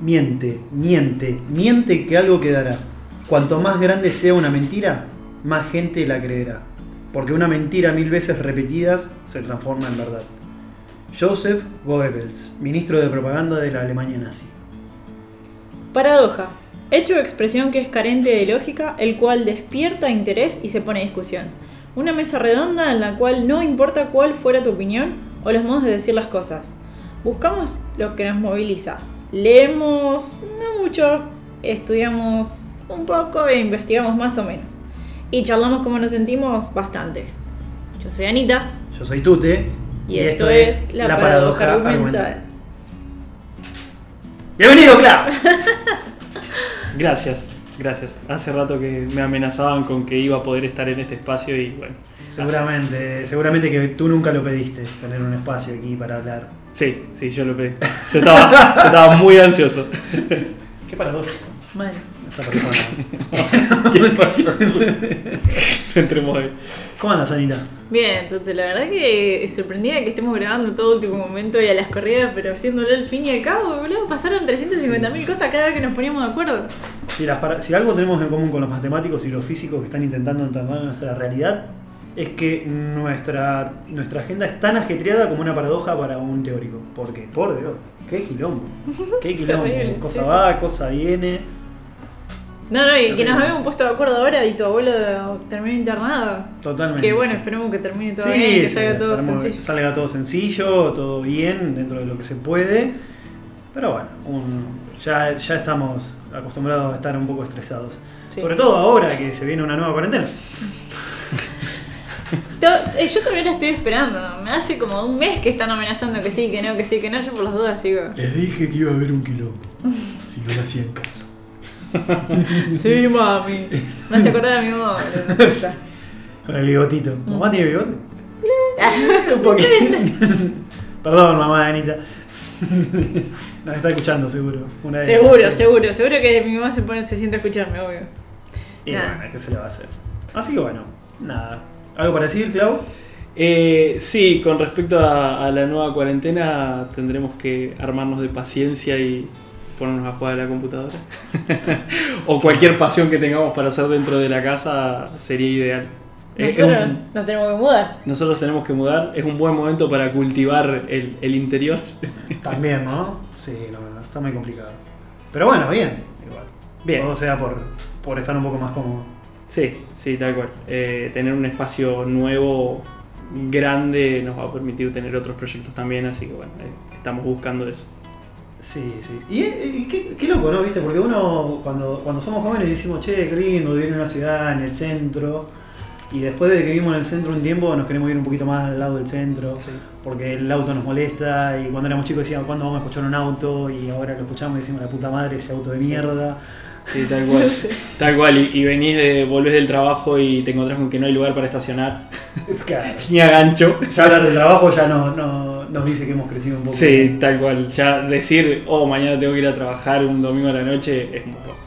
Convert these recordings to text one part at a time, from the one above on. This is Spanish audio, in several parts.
Miente, miente, miente que algo quedará. Cuanto más grande sea una mentira, más gente la creerá. Porque una mentira mil veces repetidas se transforma en verdad. Joseph Goebbels, ministro de propaganda de la Alemania nazi. Paradoja. Hecho o expresión que es carente de lógica, el cual despierta interés y se pone a discusión. Una mesa redonda en la cual no importa cuál fuera tu opinión o los modos de decir las cosas. Buscamos lo que nos moviliza. Leemos no mucho, estudiamos un poco e investigamos más o menos. Y charlamos como nos sentimos bastante. Yo soy Anita Yo soy Tute y, esto, es La, Paradoja, Argumental. Bienvenido, Clau. Gracias, gracias. Hace rato que me amenazaban con que iba a poder estar en este espacio y bueno. Seguramente, seguramente que tú nunca lo pediste, tener un espacio aquí para hablar. Sí, sí, yo lo pedí. Yo estaba, yo estaba muy ansioso. Qué paradoja Mal. esta persona. Entremos ahí. ¿Cómo andas, Anita? Bien, Tute, la verdad que sorprendida que estemos grabando todo último momento y a las corridas, pero haciéndolo al fin y al cabo, boludo, pasaron 350.000 cosas cada vez que nos poníamos de acuerdo. Si, las para- si algo tenemos en común con los matemáticos y los físicos que están intentando entender nuestra realidad, es que nuestra, nuestra agenda es tan ajetreada como una paradoja para un teórico. Porque, por Dios, qué quilombo. Qué quilombo. Cosa sí, sí. va, cosa viene. No, no, y que nos habíamos puesto de acuerdo ahora y tu abuelo terminó internado. Totalmente. Que bueno, sí. esperemos que termine todo Sí, bien, que salga todo sencillo. salga todo sencillo, todo bien, dentro de lo que se puede. Pero bueno, un- ya, ya estamos acostumbrados a estar un poco estresados. Sobre todo ahora que se viene una nueva cuarentena. To- eh, Yo todavía la estoy esperando, me hace como un mes que están amenazando que sí, que no, que sí, que no, yo por las dudas sigo. Les dije que iba a haber un quilombo. Si no le hacían caso. Sí, mami. Me hace acordar a mi mamá. Con el bigotito. Mm. ¿Mamá tiene bigote? un poquito. Perdón, mamá de Anita. Nos está escuchando, seguro. Una de- Seguro, seguro, seguro que mi mamá se pone, se siente a escucharme, obvio. Y Nada. bueno, ¿qué se le va a hacer? Así que bueno, nada. ¿Algo para decir, Clau? Eh, sí, con respecto a, a la nueva cuarentena, tendremos que armarnos de paciencia y ponernos a jugar a la computadora. o cualquier pasión que tengamos para hacer dentro de la casa sería ideal. Es Nosotros un- nos tenemos que mudar. nosotros tenemos que mudar, es un buen momento para cultivar el, el interior. También, ¿no? Sí, no, no, está muy complicado. Pero bueno, bien. Igual. Bien. Todo sea por, por estar un poco más cómodo. Sí, sí, tal cual. Eh, tener un espacio nuevo, grande, nos va a permitir tener otros proyectos también, así que bueno, eh, estamos buscando eso. Sí, sí. Y, y qué, qué loco, ¿no? ¿Viste? Porque uno, cuando, cuando somos jóvenes, decimos, che, qué lindo vivir en una ciudad, en el centro. Y después de que vivimos en el centro un tiempo, nos queremos ir un poquito más al lado del centro. Porque el auto nos molesta. Y cuando éramos chicos decíamos, ¿cuándo vamos a escuchar un auto? Y ahora lo escuchamos y decimos, la puta madre, ese auto de mierda. Sí, tal cual. Tal cual, y, y venís de, volvés del trabajo y te encontrás con que no hay lugar para estacionar, Es claro. ni a gancho. Ya hablar del trabajo ya no, no- nos dice que hemos crecido un poco. Sí, tal cual. Ya decir, oh, mañana tengo que ir a trabajar un domingo a la noche es muy bajo.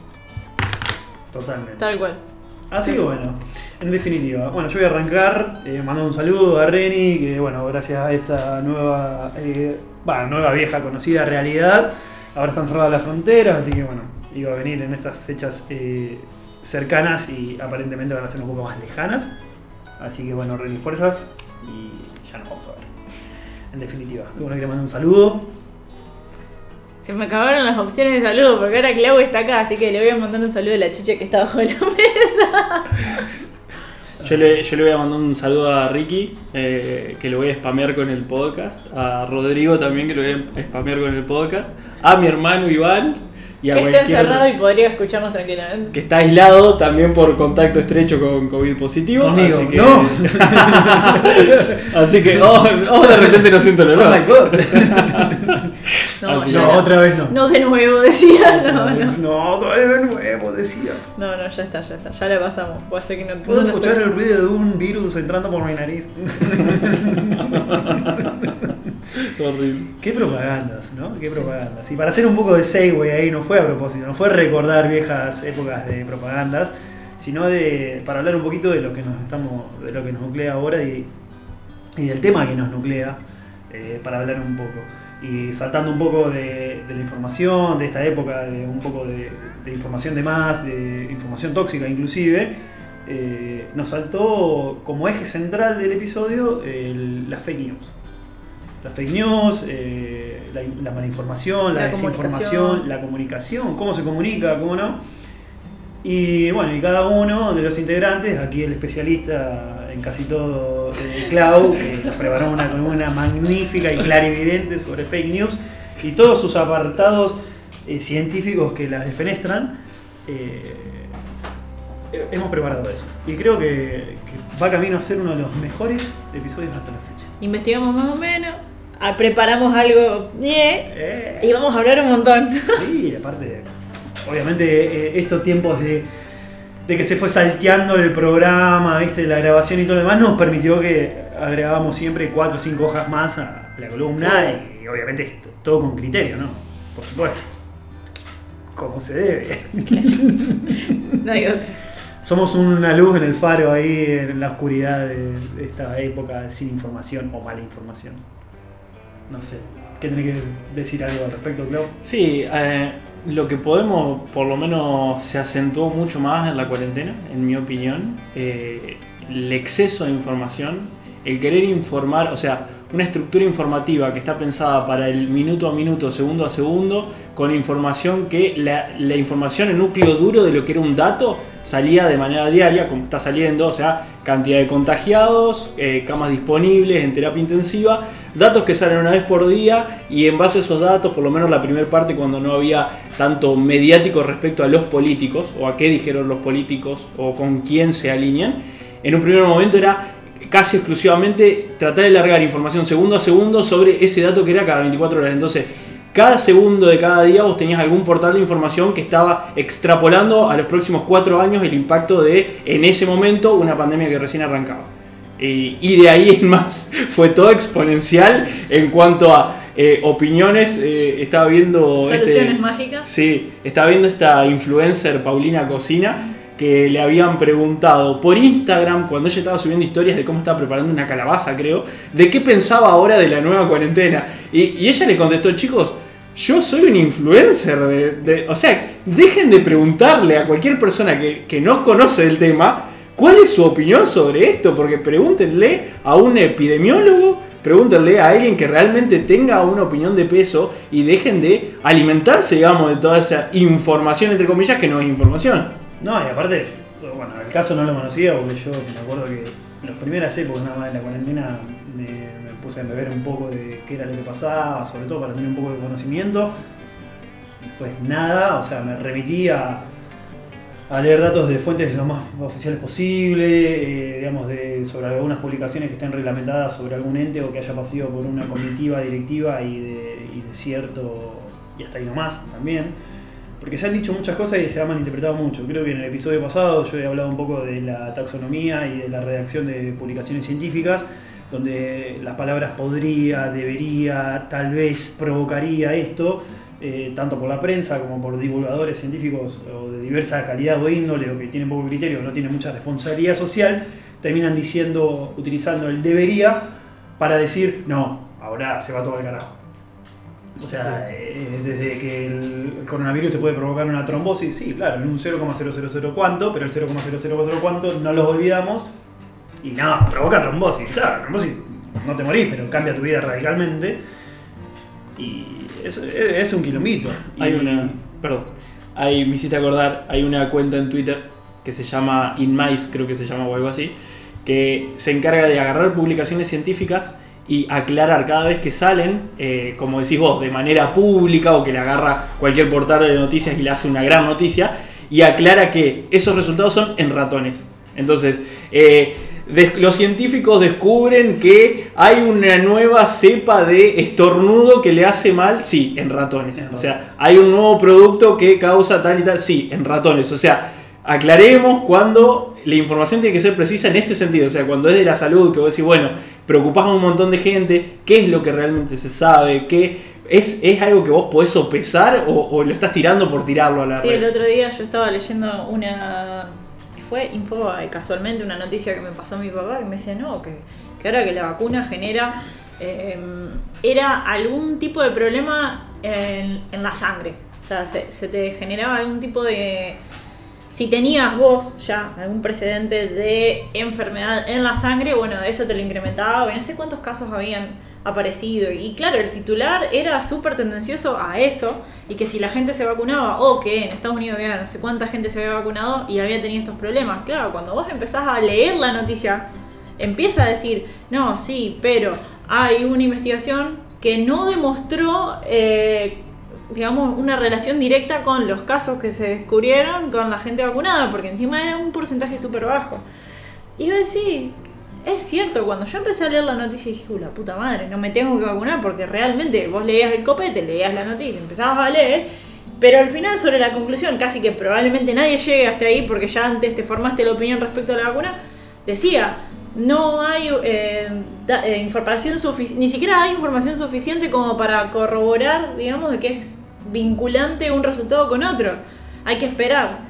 Totalmente. Tal cual. Así que bueno, en definitiva, bueno, yo voy a arrancar eh, mandando un saludo a Reni, que bueno, gracias a esta nueva, eh, bueno, nueva vieja conocida realidad, ahora están cerradas las fronteras, así que bueno, iba a venir en estas fechas eh, cercanas y aparentemente van a ser un poco más lejanas. Así que bueno, Reni, fuerzas y ya nos vamos a ver. En definitiva, bueno, quiero mandar un saludo. Se me acabaron las opciones de saludo porque ahora Clau está acá, así que le voy a mandar un saludo a la chicha que está bajo la mesa. Yo le, yo le voy a mandar un saludo a Ricky, eh, que lo voy a spamear con el podcast, a Rodrigo también, que lo voy a spamear con el podcast, a mi hermano Iván y a Que está encerrado otro- y podría escucharnos tranquilamente. que está aislado también por contacto estrecho con COVID positivo. Conmigo, así que, no. así que, oh, oh, de repente no siento el Oh olor. my god. No, ya no, otra vez no. No de nuevo, decía. No, no. No, otra vez de nuevo, decía. No, no, ya está, ya está. Ya la pasamos. Puede ser que no Puedo escuchar estoy- el ruido de un virus entrando por mi nariz. Horrible. Qué propagandas, ¿no? Qué propagandas. Y para hacer un poco de segue ahí, no fue a propósito, no fue recordar viejas épocas de propagandas, sino de para hablar un poquito de lo que nos estamos, de lo que nos nuclea ahora y, y del tema que nos nuclea, eh, para hablar un poco. Y saltando un poco de, de la información, de esta época, de un poco de, de información de más, de información tóxica inclusive, eh, nos saltó como eje central del episodio el- las fake news. Las fake news, eh, la, la malinformación, la, La desinformación, la comunicación, cómo se comunica, cómo no. Y bueno, y cada uno de los integrantes, aquí el especialista en casi todo, eh, Clau, que nos preparó una columna magnífica y clarividente sobre fake news y todos sus apartados eh, científicos que las defenestran. eh, hemos preparado eso. Y creo que, que va camino a ser uno de los mejores episodios hasta la fecha. Investigamos más o menos, preparamos algo Eh, y vamos a hablar un montón. Sí, aparte, obviamente eh, estos tiempos de, de que se fue salteando el programa, ¿viste? la grabación y todo lo demás, nos permitió que agregábamos siempre cuatro o cinco hojas más a la columna y, obviamente esto, todo con criterio, ¿no? Por supuesto. Como se debe. No hay otra. Somos una luz en el faro ahí en la oscuridad de, de esta época sin información o mala información. No sé. ¿Qué tenés que decir algo al respecto, Clau? Sí, eh, lo que podemos, por lo menos se acentuó mucho más en la cuarentena, en mi opinión, eh, el exceso de información, el querer informar, o sea, una estructura informativa que está pensada para el minuto a minuto, segundo a segundo, con información que la, información, el núcleo duro de lo que era un dato, salía de manera diaria, como está saliendo, o sea, cantidad de contagiados, eh, camas disponibles en terapia intensiva, datos que salen una vez por día y en base a esos datos, por lo menos la primera parte cuando no había tanto mediático respecto a los políticos o a qué dijeron los políticos o con quién se alinean, en un primer momento era casi exclusivamente tratar de largar información segundo a segundo sobre ese dato que era cada 24 horas. Entonces, cada segundo de cada día vos tenías algún portal de información que estaba extrapolando a los próximos cuatro años el impacto de, en ese momento, una pandemia que recién arrancaba. Y de ahí en más fue todo exponencial en cuanto a eh, opiniones. eh, estaba viendo... Soluciones este- mágicas. Sí, estaba viendo esta influencer Paulina Cocina que le habían preguntado por Instagram cuando ella estaba subiendo historias de cómo estaba preparando una calabaza, creo, de qué pensaba ahora de la nueva cuarentena. Y, y ella le contestó, chicos, yo soy un influencer. De, de- o sea, dejen de preguntarle a cualquier persona que, que no conoce el tema cuál es su opinión sobre esto, porque pregúntenle a un epidemiólogo. Pregúntenle a alguien que realmente tenga una opinión de peso y dejen de alimentarse, digamos, de toda esa información, entre comillas, que no es información. No, y aparte, bueno, el caso no lo conocía porque yo me acuerdo que en las primeras épocas nada más de la cuarentena me, puse a beber un poco de qué era lo que pasaba, sobre todo para tener un poco de conocimiento. Pues nada, o sea, me remití a, a leer datos de fuentes lo más oficiales posible, eh, digamos, de, sobre algunas publicaciones que estén reglamentadas sobre algún ente o que haya pasado por una comitiva directiva y de, y de cierto, y hasta ahí nomás también. Porque se han dicho muchas cosas y se han malinterpretado mucho. Creo que en el episodio pasado yo he hablado un poco de la taxonomía y de la redacción de publicaciones científicas, donde las palabras podría, debería, tal vez provocaría esto, eh, tanto por la prensa como por divulgadores científicos o de diversa calidad o índole o que tienen poco criterio o no tienen mucha responsabilidad social, terminan diciendo, utilizando el debería para decir, no, ahora se va todo al carajo. O sea, eh, desde que el coronavirus te puede provocar una trombosis, sí, claro, en un 0,000 cuánto, pero el 0,000 cuánto no los olvidamos. Y no, provoca trombosis, claro, trombosis no te morís, pero cambia tu vida radicalmente. Y es, es- es un quilombito. Hay Y- una. Perdón. Hay, me hiciste acordar, hay una cuenta en Twitter que se llama InMice, creo que se llama o algo así, que se encarga de agarrar publicaciones científicas y aclarar cada vez que salen, eh, como decís vos, de manera pública o que le agarra cualquier portal de noticias y le hace una gran noticia, y aclara que esos resultados son en ratones. Entonces, eh, los científicos descubren que hay una nueva cepa de estornudo que le hace mal, sí, en ratones. O sea, hay un nuevo producto que causa tal y tal, sí, en ratones. O sea, aclaremos cuando la información tiene que ser precisa en este sentido. O sea, cuando es de la salud, que vos decís, bueno, preocupás a un montón de gente, ¿qué es lo que realmente se sabe? ¿Qué es, es algo que vos podés sopesar o, o lo estás tirando por tirarlo a la Sí, red? el otro día yo estaba leyendo una. Fue Infobae, casualmente una noticia que me pasó mi papá que me decía, no, que, que ahora que la vacuna genera eh, era algún tipo de problema en, en la sangre. O sea, se, se te generaba algún tipo de... Si tenías vos ya algún precedente de enfermedad en la sangre, bueno, eso te lo incrementaba. No sé cuántos casos habían aparecido. Y claro, el titular era súper tendencioso a eso. Y que si la gente se vacunaba, o que en Estados Unidos había no sé cuánta gente se había vacunado y había tenido estos problemas. Claro, cuando vos empezás a leer la noticia, empieza a decir, no, sí, pero hay una investigación que no demostró, eh, digamos, una relación directa con los casos que se descubrieron con la gente vacunada, porque encima era un porcentaje súper bajo. Y yo decía, es cierto, cuando yo empecé a leer la noticia dije, "Uh, la puta madre, no me tengo que vacunar porque realmente vos leías el copete, leías la noticia, empezabas a leer, pero al final sobre la conclusión, casi que probablemente nadie llegue hasta ahí porque ya antes te formaste la opinión respecto a la vacuna, decía, no hay eh, eh, información suficiente, ni siquiera hay información suficiente como para corroborar, digamos, de que es vinculante un resultado con otro. Hay que esperar.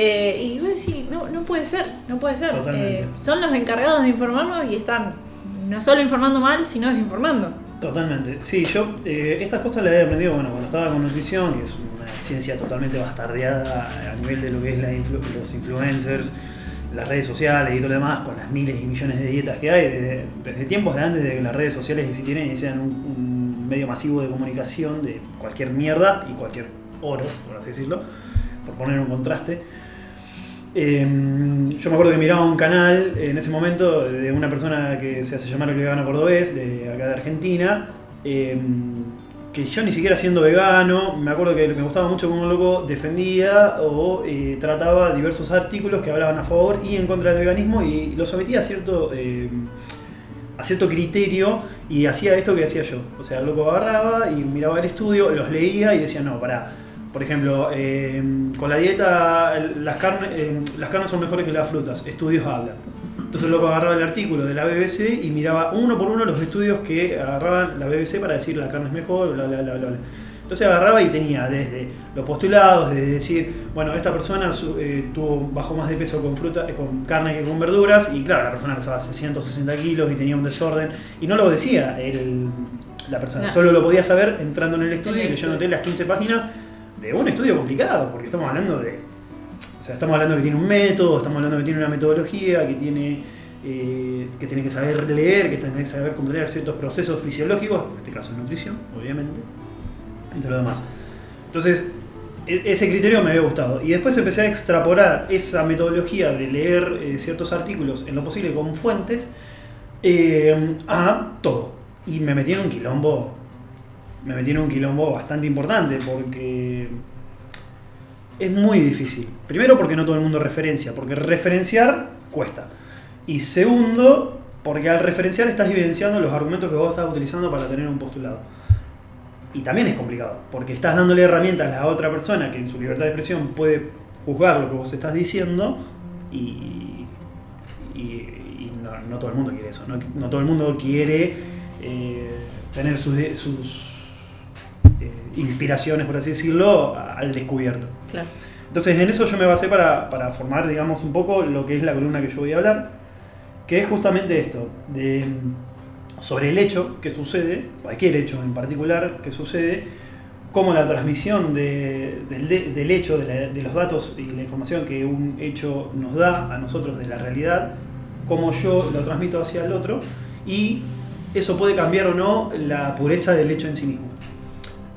Eh, y vos decís, no, no puede ser, no puede ser. Eh, son los encargados de informarnos y están no solo informando mal, sino desinformando. Totalmente. Sí, yo eh, estas cosas las he aprendido bueno, cuando estaba con nutrición, que es una ciencia totalmente bastardeada a nivel de lo que es la influ- los influencers, las redes sociales y todo lo demás, con las miles y millones de dietas que hay, desde, desde tiempos de antes de que las redes sociales existieran y sean un, un medio masivo de comunicación de cualquier mierda y cualquier oro, por así decirlo, por poner un contraste. Eh, yo me acuerdo que miraba un canal en ese momento de una persona que se hace llamar el vegano cordobés, de acá de Argentina, eh, que yo ni siquiera siendo vegano, me acuerdo que me gustaba mucho como un loco defendía o eh, trataba diversos artículos que hablaban a favor y en contra del veganismo y lo sometía a cierto, eh, a cierto criterio y hacía esto que hacía yo. O sea, el loco agarraba y miraba el estudio, los leía y decía, no, pará. Por ejemplo, eh, con la dieta el- las carnes, eh, las carnes son mejores que las frutas, estudios hablan. Entonces el loco agarraba el artículo de la BBC y miraba uno por uno los estudios que agarraban la BBC para decir la carne es mejor, bla, bla, bla, bla. bla. Entonces agarraba y tenía desde los postulados, desde decir, bueno, esta persona eh, tuvo bajó más de peso con fruta, eh, con carne que con verduras, y claro, la persona pesaba 160 kilos y tenía un desorden, y no lo decía el- la persona, No. solo lo podía saber entrando en el estudio y leyéndote las 15 páginas de un estudio complicado, porque estamos hablando de. O sea, estamos hablando que tiene un método, estamos hablando que tiene una metodología, que tiene. eh, que tiene que saber leer, que tiene que saber comprender ciertos procesos fisiológicos, en este caso nutrición, obviamente, entre lo demás. Entonces, e- ese criterio me había gustado. Y después empecé a extrapolar esa metodología de leer eh, ciertos artículos en lo posible con fuentes eh, a todo. Y me metí en un quilombo. Me metí en un quilombo bastante importante porque es muy difícil. Primero porque no todo el mundo referencia, porque referenciar cuesta. Y segundo, porque al referenciar estás evidenciando los argumentos que vos estás utilizando para tener un postulado. Y también es complicado, porque estás dándole herramientas a la otra persona que en su libertad de expresión puede juzgar lo que vos estás diciendo y, y- no, todo el mundo quiere eso. No, todo el mundo quiere eh, tener sus, inspiraciones, por así decirlo, al descubierto. Claro. Entonces en eso yo me basé para, para formar, digamos, un poco lo que es la columna que yo voy a hablar, que es justamente esto, de, sobre el hecho que sucede, cualquier hecho en particular que sucede, cómo la transmisión de- del, de- del hecho, de, la- de los datos y la información que un hecho nos da a nosotros de la realidad, cómo yo lo transmito hacia el otro, y eso puede cambiar o no la pureza del hecho en sí mismo.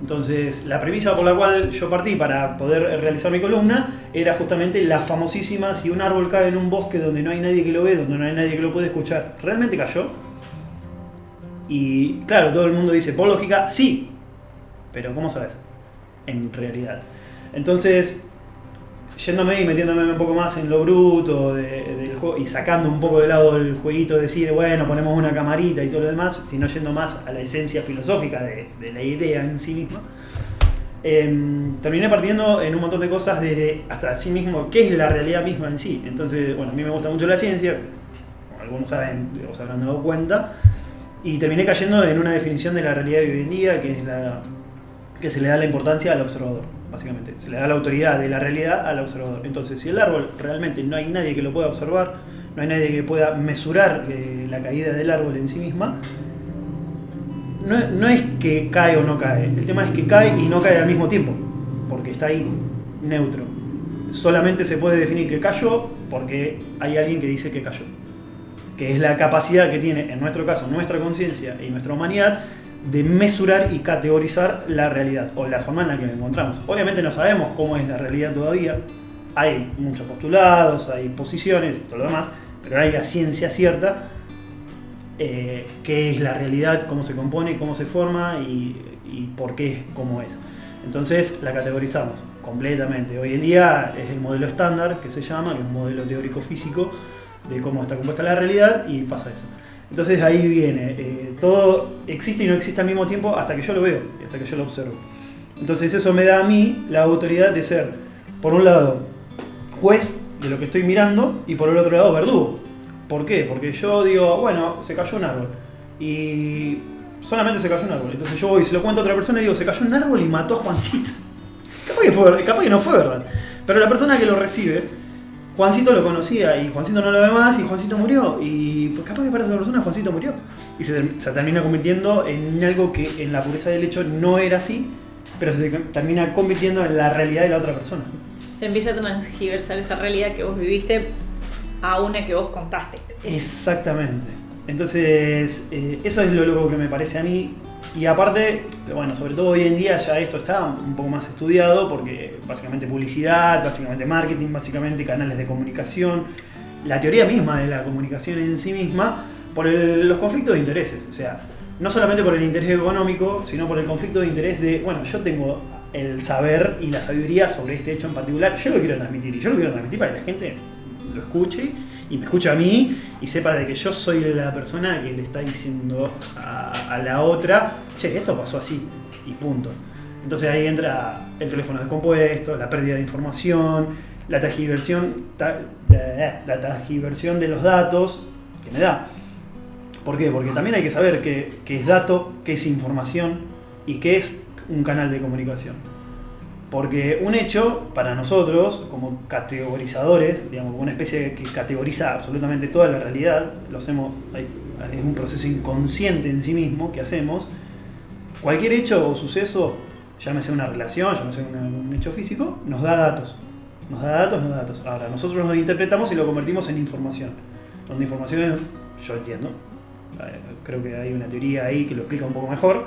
Entonces, la premisa por la cual yo partí para poder realizar mi columna era justamente la famosísima, si un árbol cae en un bosque donde no hay nadie que lo ve, donde no hay nadie que lo puede escuchar, ¿realmente cayó? Y claro, todo el mundo dice, por lógica, sí, pero ¿cómo sabes? En realidad. Entonces, yéndome y metiéndome un poco más en lo bruto de- del juego y sacando un poco de lado el jueguito de decir, bueno, ponemos una camarita y todo lo demás, sino yendo más a la esencia filosófica de, de la idea en sí misma, em, terminé partiendo en un montón de cosas desde hasta sí mismo, qué es la realidad misma en sí. Entonces, bueno, a mí me gusta mucho la ciencia, algunos saben, o se habrán dado cuenta, y terminé cayendo en una definición de la realidad de hoy en día, que es la que se le da la importancia al observador, básicamente. Se le da la autoridad de la realidad al observador. Entonces, si el árbol realmente no hay nadie que lo pueda observar, no hay nadie que pueda mesurar eh, la caída del árbol en sí misma, no, no es que cae o no cae, el tema es que cae y no cae al mismo tiempo, porque está ahí, neutro. Solamente se puede definir que cayó porque hay alguien que dice que cayó. Que es la capacidad que tiene, en nuestro caso, nuestra conciencia y nuestra humanidad de mesurar y categorizar la realidad o la forma en la que la encontramos. Obviamente no sabemos cómo es la realidad todavía, hay muchos postulados, hay posiciones y todo lo demás, pero hay la ciencia cierta eh, qué es la realidad, cómo se compone, cómo se forma y, y por qué es como es. Entonces la categorizamos completamente. Hoy en día es el modelo estándar que se llama, que es un modelo teórico físico de cómo está compuesta la realidad y pasa eso. Entonces ahí viene, eh, todo existe y no existe al mismo tiempo hasta que yo lo veo, hasta que yo lo observo. Entonces eso me da a mí la autoridad de ser, por un lado, juez de lo que estoy mirando y por el otro lado, verdugo. ¿Por qué? Porque yo digo, bueno, se cayó un árbol y solamente se cayó un árbol. Entonces yo voy y se lo cuento a otra persona y digo, se cayó un árbol y mató a Juancito. Capaz que, fue, capaz que no fue verdad. Pero la persona que lo recibe, Juancito lo conocía y Juancito no lo ve más y Juancito murió. Y pues capaz que para esa persona Juancito murió. Y se, se termina convirtiendo en algo que en la pureza del hecho no era así, pero se termina convirtiendo en la realidad de la otra persona. Se empieza a transgiversar esa realidad que vos viviste a una que vos contaste. Exactamente. Entonces, eh, eso es lo loco que me parece a mí. Y aparte, bueno, sobre todo hoy en día ya esto está un poco más estudiado porque básicamente publicidad, básicamente marketing, básicamente canales de comunicación, la teoría misma de la comunicación en sí misma, por el- los conflictos de intereses. O sea, no solamente por el interés económico, sino por el conflicto de interés de, bueno, yo tengo el saber y la sabiduría sobre este hecho en particular, yo lo quiero transmitir y yo lo quiero transmitir para que la gente lo escuche y me escuche a mí y sepa de que yo soy la persona que le está diciendo a, la otra, che, esto pasó así y punto. Entonces ahí entra el teléfono descompuesto, la pérdida de información, la tergiversión, ta- eh, la tergiversión de los datos que me da. ¿Por qué? Porque también hay que saber qué, qué es dato, qué es información y qué es un canal de comunicación. Porque un hecho, para nosotros, como categorizadores, digamos, una especie que categoriza absolutamente toda la realidad, lo hacemos, es un proceso inconsciente en sí mismo que hacemos. Cualquier hecho o suceso, llámese una relación, llámese una- un hecho físico, nos da datos. Nos da datos, nos da datos. Ahora, nosotros nos interpretamos y lo convertimos en información. Donde información yo entiendo, eh, creo que hay una teoría ahí que lo explica un poco mejor.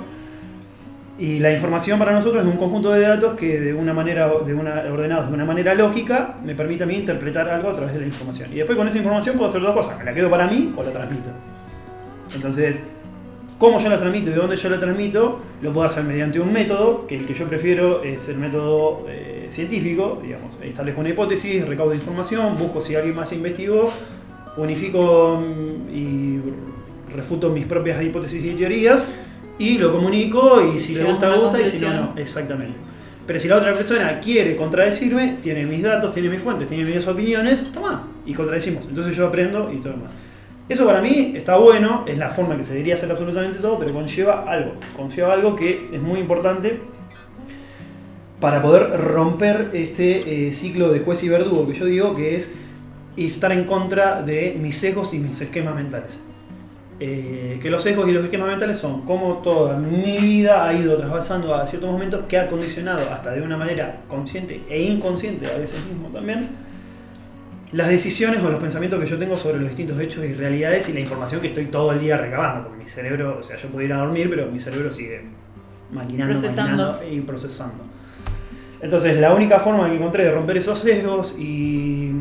Y la información para nosotros es un conjunto de datos que de una manera de una, ordenados de una manera lógica me permite a mí interpretar algo a través de la información. Y después con esa información puedo hacer dos cosas, me la quedo para mí o la transmito. Entonces, cómo yo la transmito y de dónde yo la transmito, lo puedo hacer mediante un método, que el que yo prefiero es el método eh, científico, digamos, establezco una hipótesis, recaudo información, busco si alguien más investigó, unifico mm, y refuto mis propias hipótesis y teorías y lo comunico y si le gusta, gusta y si no, no. Exactamente. Pero si la otra persona quiere contradecirme, tiene mis datos, tiene mis fuentes, tiene mis opiniones, toma, y contradecimos. Entonces yo aprendo y todo lo demás. Eso para mí está bueno, es la forma que se debería hacer absolutamente todo, pero conlleva algo. Conlleva algo que es muy importante para poder romper este eh, ciclo de juez y verdugo que yo digo que es estar en contra de mis sesgos y mis esquemas mentales. Eh, que los sesgos y los esquemas mentales son como toda mi vida ha ido trasvasando a ciertos momentos que ha condicionado hasta de una manera consciente e inconsciente a veces mismo también las decisiones o los pensamientos que yo tengo sobre los distintos hechos y realidades y la información que estoy todo el día recabando. Porque mi cerebro, o sea, yo puedo ir a dormir, pero mi cerebro sigue maquinando, Procesando. maquinando y procesando. Entonces, la única forma que encontré de romper esos sesgos y,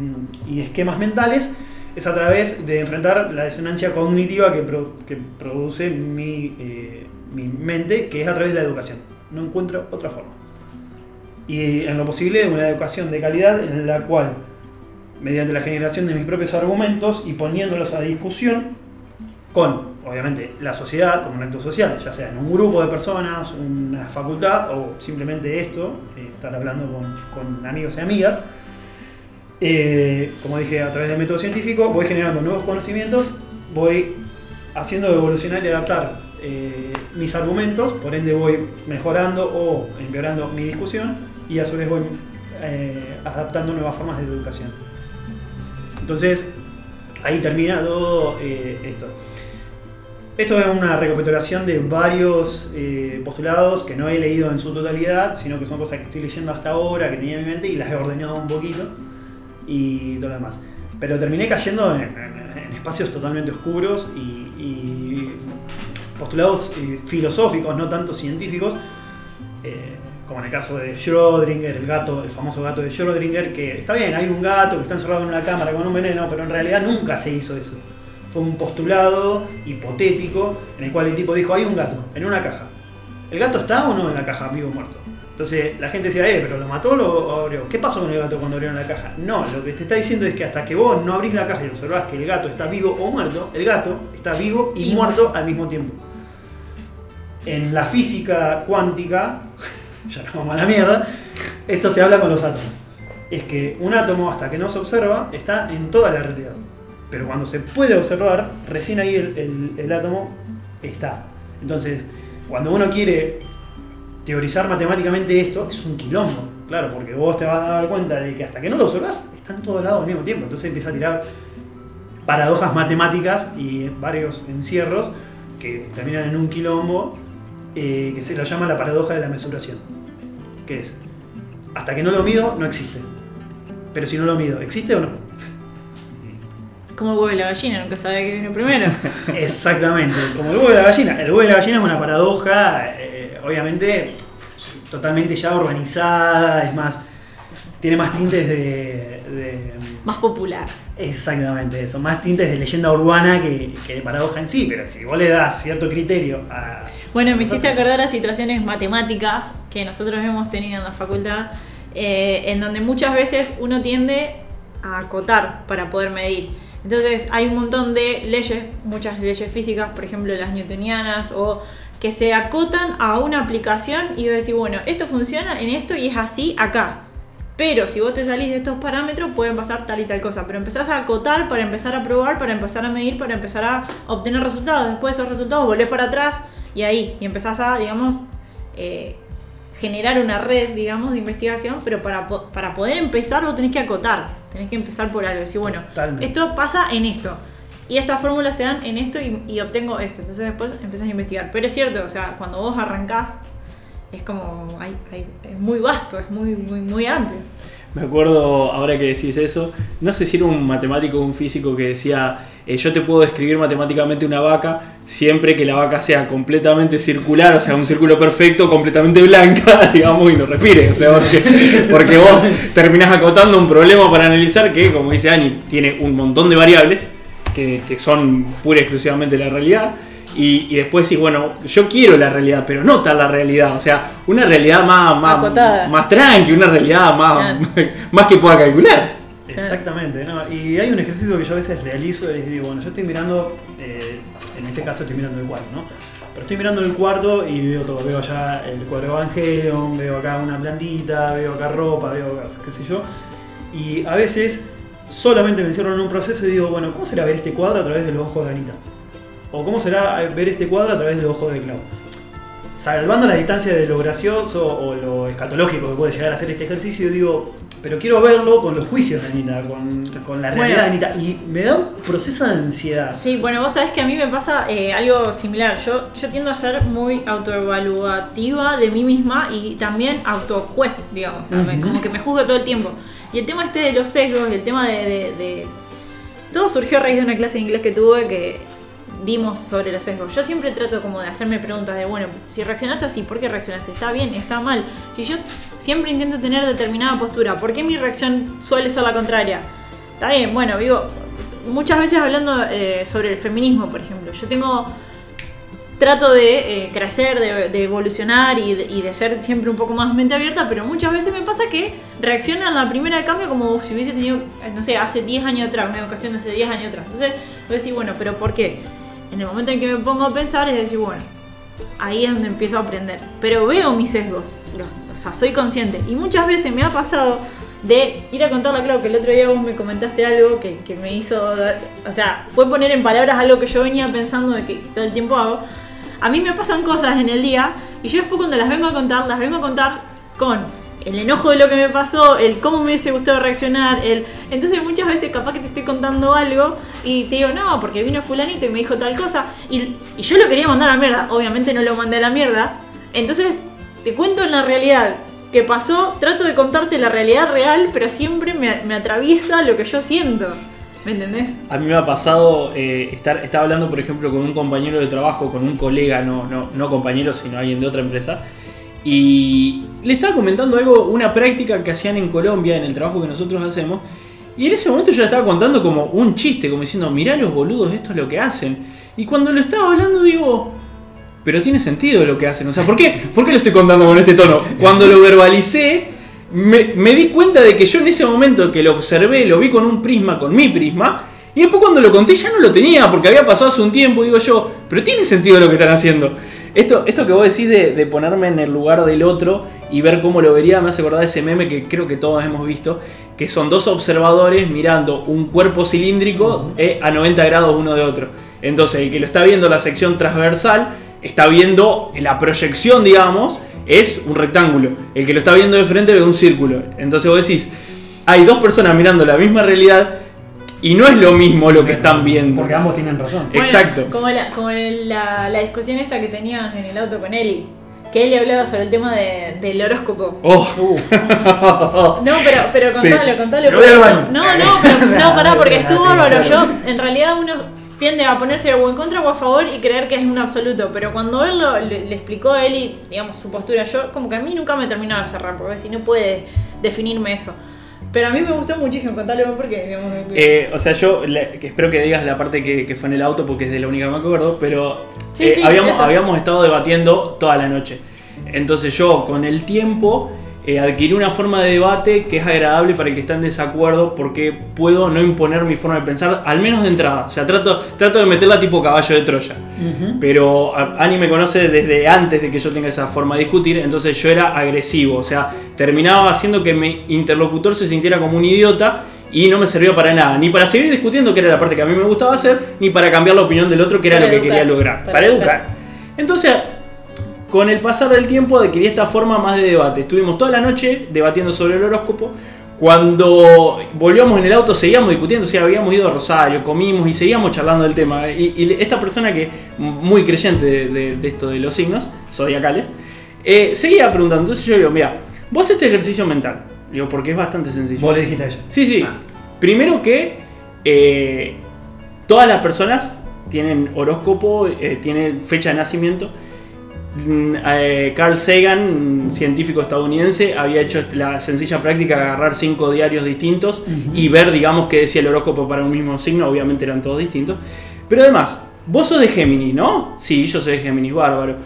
y esquemas mentales es a través de enfrentar la disonancia cognitiva que, pro- que produce mi, eh, mi mente, que es a través de la educación. No encuentro otra forma. Y en lo posible, una educación de calidad en la cual, mediante la generación de mis propios argumentos y poniéndolos a discusión con, obviamente, la sociedad como un acto social, ya sea en un grupo de personas, una facultad o simplemente esto, eh, estar hablando con, con amigos y amigas, eh, como dije, a través del método científico, voy generando nuevos conocimientos, voy haciendo evolucionar y adaptar eh, mis argumentos, por ende voy mejorando o empeorando mi discusión y a su vez voy eh, adaptando nuevas formas de educación. Entonces, ahí termina todo esto. Esto es una recapitulación de varios postulados que no he leído en su totalidad, sino que son cosas que estoy leyendo hasta ahora, que tenía en mi mente y las he ordenado un poquito y todo lo demás. Pero terminé cayendo en, espacios totalmente oscuros y, y postulados eh, filosóficos, no tanto científicos, eh, como en el caso de Schrödinger, el gato, el famoso gato de Schrödinger, que está bien, hay un gato que está encerrado en una cámara con un veneno, pero en realidad nunca se hizo eso. Fue un postulado hipotético en el cual el tipo dijo, hay un gato en una caja. ¿El gato está o no en la caja, vivo o muerto? Entonces la gente decía, eh, pero lo mató o lo abrió. ¿Qué pasó con el gato cuando abrieron la caja? No, lo que te está diciendo es que hasta que vos no abrís la caja y observás que el gato está vivo o muerto, el gato está vivo y, Y muerto al mismo tiempo. En la física cuántica, ya nos vamos a la mierda, esto se habla con los átomos. Es que un átomo, hasta que no se observa, está en toda la realidad. Pero cuando se puede observar, recién ahí el, el- el átomo está. Entonces, cuando uno quiere teorizar matemáticamente esto, es un quilombo. Claro, porque vos te vas a dar cuenta de que hasta que no lo observas, está en todos lados al mismo tiempo. Entonces empieza a tirar paradojas matemáticas y varios encierros que terminan en un quilombo eh, que se lo llama la paradoja de la mesuración. Que es, hasta que no lo mido, no existe. Pero si no lo mido, ¿existe o no? Como el huevo y la gallina, nunca sabe qué vino primero. Exactamente, como el huevo de la gallina. El huevo de la gallina es una paradoja, obviamente, totalmente ya organizada, es más, tiene más tintes de, de- Más popular. Exactamente eso, más tintes de leyenda urbana que, que de paradoja en sí, pero si vos le das cierto criterio a... Bueno, me hiciste acordar a situaciones matemáticas que nosotros hemos tenido en la facultad, eh, en donde muchas veces uno tiende a acotar para poder medir. Entonces hay un montón de leyes, muchas leyes físicas, por ejemplo las newtonianas, o que se acotan a una aplicación y vos decís, bueno, esto funciona en esto y es así acá. Pero si vos te salís de estos parámetros pueden pasar tal y tal cosa. Pero empezás a acotar para empezar a probar, para empezar a medir, para empezar a obtener resultados. Después de esos resultados volvés para atrás y ahí. Y empezás a, digamos, eh, generar una red, digamos, de investigación. Pero para, para poder empezar vos tenés que acotar. Tenés que empezar por algo. Decir, bueno, Totalmente. esto pasa en esto. Y estas fórmulas se dan en esto y, y obtengo esto. Entonces después empezás a investigar. Pero es cierto, o sea, cuando vos arrancás, es como. hay- hay- es muy vasto, es muy, muy, muy amplio. Me acuerdo, ahora que decís eso, no sé si era un matemático o un físico que decía, eh, yo te puedo describir matemáticamente una vaca siempre que la vaca sea completamente circular, o sea, un círculo perfecto, completamente blanca, digamos, y no respire. O sea, porque, porque vos terminás acotando un problema para analizar que, como dice Ani, tiene un montón de variables que, que son pura y exclusivamente la realidad. Y, y después decís, bueno, yo quiero la realidad, pero no tal la realidad. O sea, una realidad más, más, más tranqui, una realidad más, más que pueda calcular. Exactamente, ¿no? Y hay un ejercicio que yo a veces realizo y digo, bueno, yo estoy mirando, eh, en este caso estoy mirando el cuarto, ¿no? Pero estoy mirando el cuarto y veo todo, veo allá el cuadro Evangelion, veo acá una plantita, veo acá ropa, veo acá, qué sé yo. Y a veces solamente me encierro en un proceso y digo, bueno, ¿cómo será ver este cuadro a través de los ojos de Anita? ¿O cómo será ver este cuadro a través de los ojos de Clau? Salvando la distancia de lo gracioso o lo escatológico que puede llegar a ser este ejercicio, digo, pero quiero verlo con los juicios de Anita, con, con la realidad Bueno. de Anita. Y me da un proceso de ansiedad. Sí, bueno, vos sabés que a mí me pasa eh, algo similar. Yo, yo tiendo a ser muy autoevaluativa de mí misma y también autojuez, digamos. O sea, me- Ujú. como que me juzgo todo el tiempo. Y el tema este de los sesgos, el tema de, Todo surgió a raíz de una clase de inglés que tuve que dimos sobre los sesgos. Yo siempre trato como de hacerme preguntas de, bueno, si reaccionaste así, ¿por qué reaccionaste? ¿Está bien? ¿Está mal? Si yo siempre intento tener determinada postura, ¿por qué mi reacción suele ser la contraria? Está bien, bueno, vivo muchas veces hablando eh, sobre el feminismo, por ejemplo. Yo tengo trato de eh, crecer, de, de evolucionar y de, y de ser siempre un poco más mente abierta, pero muchas veces me pasa que reacciono a la primera de cambio como si hubiese tenido, eh, no sé, hace 10 años atrás, una educación hace 10 años atrás. Entonces, voy a decir, bueno, pero ¿por qué? En el momento en que me pongo a pensar es decir, bueno, ahí es donde empiezo a aprender. Pero veo mis sesgos, los- o sea, soy consciente. Y muchas veces me ha pasado de ir a contarle a Clau que el otro día vos me comentaste algo que, que me hizo, o sea, fue poner en palabras algo que yo venía pensando de que todo el tiempo hago. A mí me pasan cosas en el día y yo después cuando las vengo a contar, las vengo a contar con el enojo de lo que me pasó, el cómo me hubiese gustado reaccionar, el... Entonces muchas veces capaz que te estoy contando algo y te digo, no, porque vino fulanito y me dijo tal cosa, y, yo lo quería mandar a la mierda, obviamente no lo mandé a la mierda, entonces te cuento en la realidad que pasó, trato de contarte la realidad real, pero siempre me atraviesa lo que yo siento. ¿Me entendés? A mí me ha pasado eh, estar, estaba hablando, por ejemplo, con un compañero de trabajo, con un colega, no, no, no compañero, sino alguien de otra empresa, y le estaba comentando algo, una práctica que hacían en Colombia, en el trabajo que nosotros hacemos, y en ese momento yo le estaba contando como un chiste, como diciendo, mirá los boludos, esto es lo que hacen. Y cuando lo estaba hablando digo, pero tiene sentido lo que hacen. O sea, ¿por qué, ¿Por qué lo estoy contando con este tono? Cuando lo verbalicé, me, me di cuenta de que yo en ese momento que lo observé, lo vi con un prisma, con mi prisma, y después cuando lo conté ya no lo tenía, porque había pasado hace un tiempo, digo yo, pero tiene sentido lo que están haciendo. Esto, esto que vos decís de, de ponerme en el lugar del otro y ver cómo lo vería, me hace acordar de ese meme que creo que todos hemos visto, que son dos observadores mirando un cuerpo cilíndrico eh, a 90 grados uno de otro. Entonces, el que lo está viendo la sección transversal está viendo la proyección, digamos, es un rectángulo. El que lo está viendo de frente ve un círculo. Entonces vos decís, hay dos personas mirando la misma realidad y no es lo mismo lo que están viendo. Porque ambos tienen razón. Bueno, Exacto. Como, la, como la, la discusión esta que tenías en el auto con Eli. Que Eli hablaba sobre el tema de- del horóscopo. Oh, Uh, No, pero, pero Sí. contalo, contalo. Me voy al baño. No, no, pero, no, pará, porque Ah, estuvo bárbaro. Yo, en realidad, uno tiende a ponerse o en contra o a favor y creer que es un absoluto. Pero cuando él lo- le, le explicó a Eli, digamos, su postura, yo como que a mí nunca me terminaba de cerrar, porque si no puede definirme eso. Pero a mí me gustó muchísimo, contalo vos porque, digamos, Eh, o sea, yo le- que espero que digas la parte que, que fue en el auto porque es de la única que me acuerdo, pero Sí, eh, sí, habíamos, habíamos estado debatiendo toda la noche. Entonces yo con el tiempo eh, adquirí una forma de debate que es agradable para el que está en desacuerdo porque puedo no imponer mi forma de pensar, al menos de entrada. O sea, trato, trato de meterla tipo caballo de Troya. Pero Ani me conoce desde antes de que yo tenga esa forma de discutir, entonces yo era agresivo, o sea, terminaba haciendo que mi interlocutor se sintiera como un idiota y no me servía para nada, ni para seguir discutiendo, que era la parte que a mí me gustaba hacer, ni para cambiar la opinión del otro, que era Para lo que quería lograr, para para, educar. educar. Entonces, con el pasar del tiempo adquirí esta forma más de debate. Estuvimos toda la noche debatiendo sobre el horóscopo. Cuando volvíamos en el auto seguíamos discutiendo, o sea, habíamos ido a Rosario, comimos y seguíamos charlando del tema. Y, y esta persona que muy creyente de, de- de esto de los signos, zodiacales, eh, seguía preguntando. Entonces yo digo, mira, vos este ejercicio mental, digo, porque es bastante sencillo. Vos le dijiste a ella. Sí, sí. Ah. Primero que eh, todas las personas tienen horóscopo, eh, tienen fecha de nacimiento. Mm, eh, Carl Sagan, un científico estadounidense, había hecho la sencilla práctica de agarrar cinco diarios distintos y ver, digamos, qué decía el horóscopo para un mismo signo. Obviamente eran todos distintos. Pero además, vos sos de Géminis, ¿no? Sí, yo soy de Géminis, bárbaro.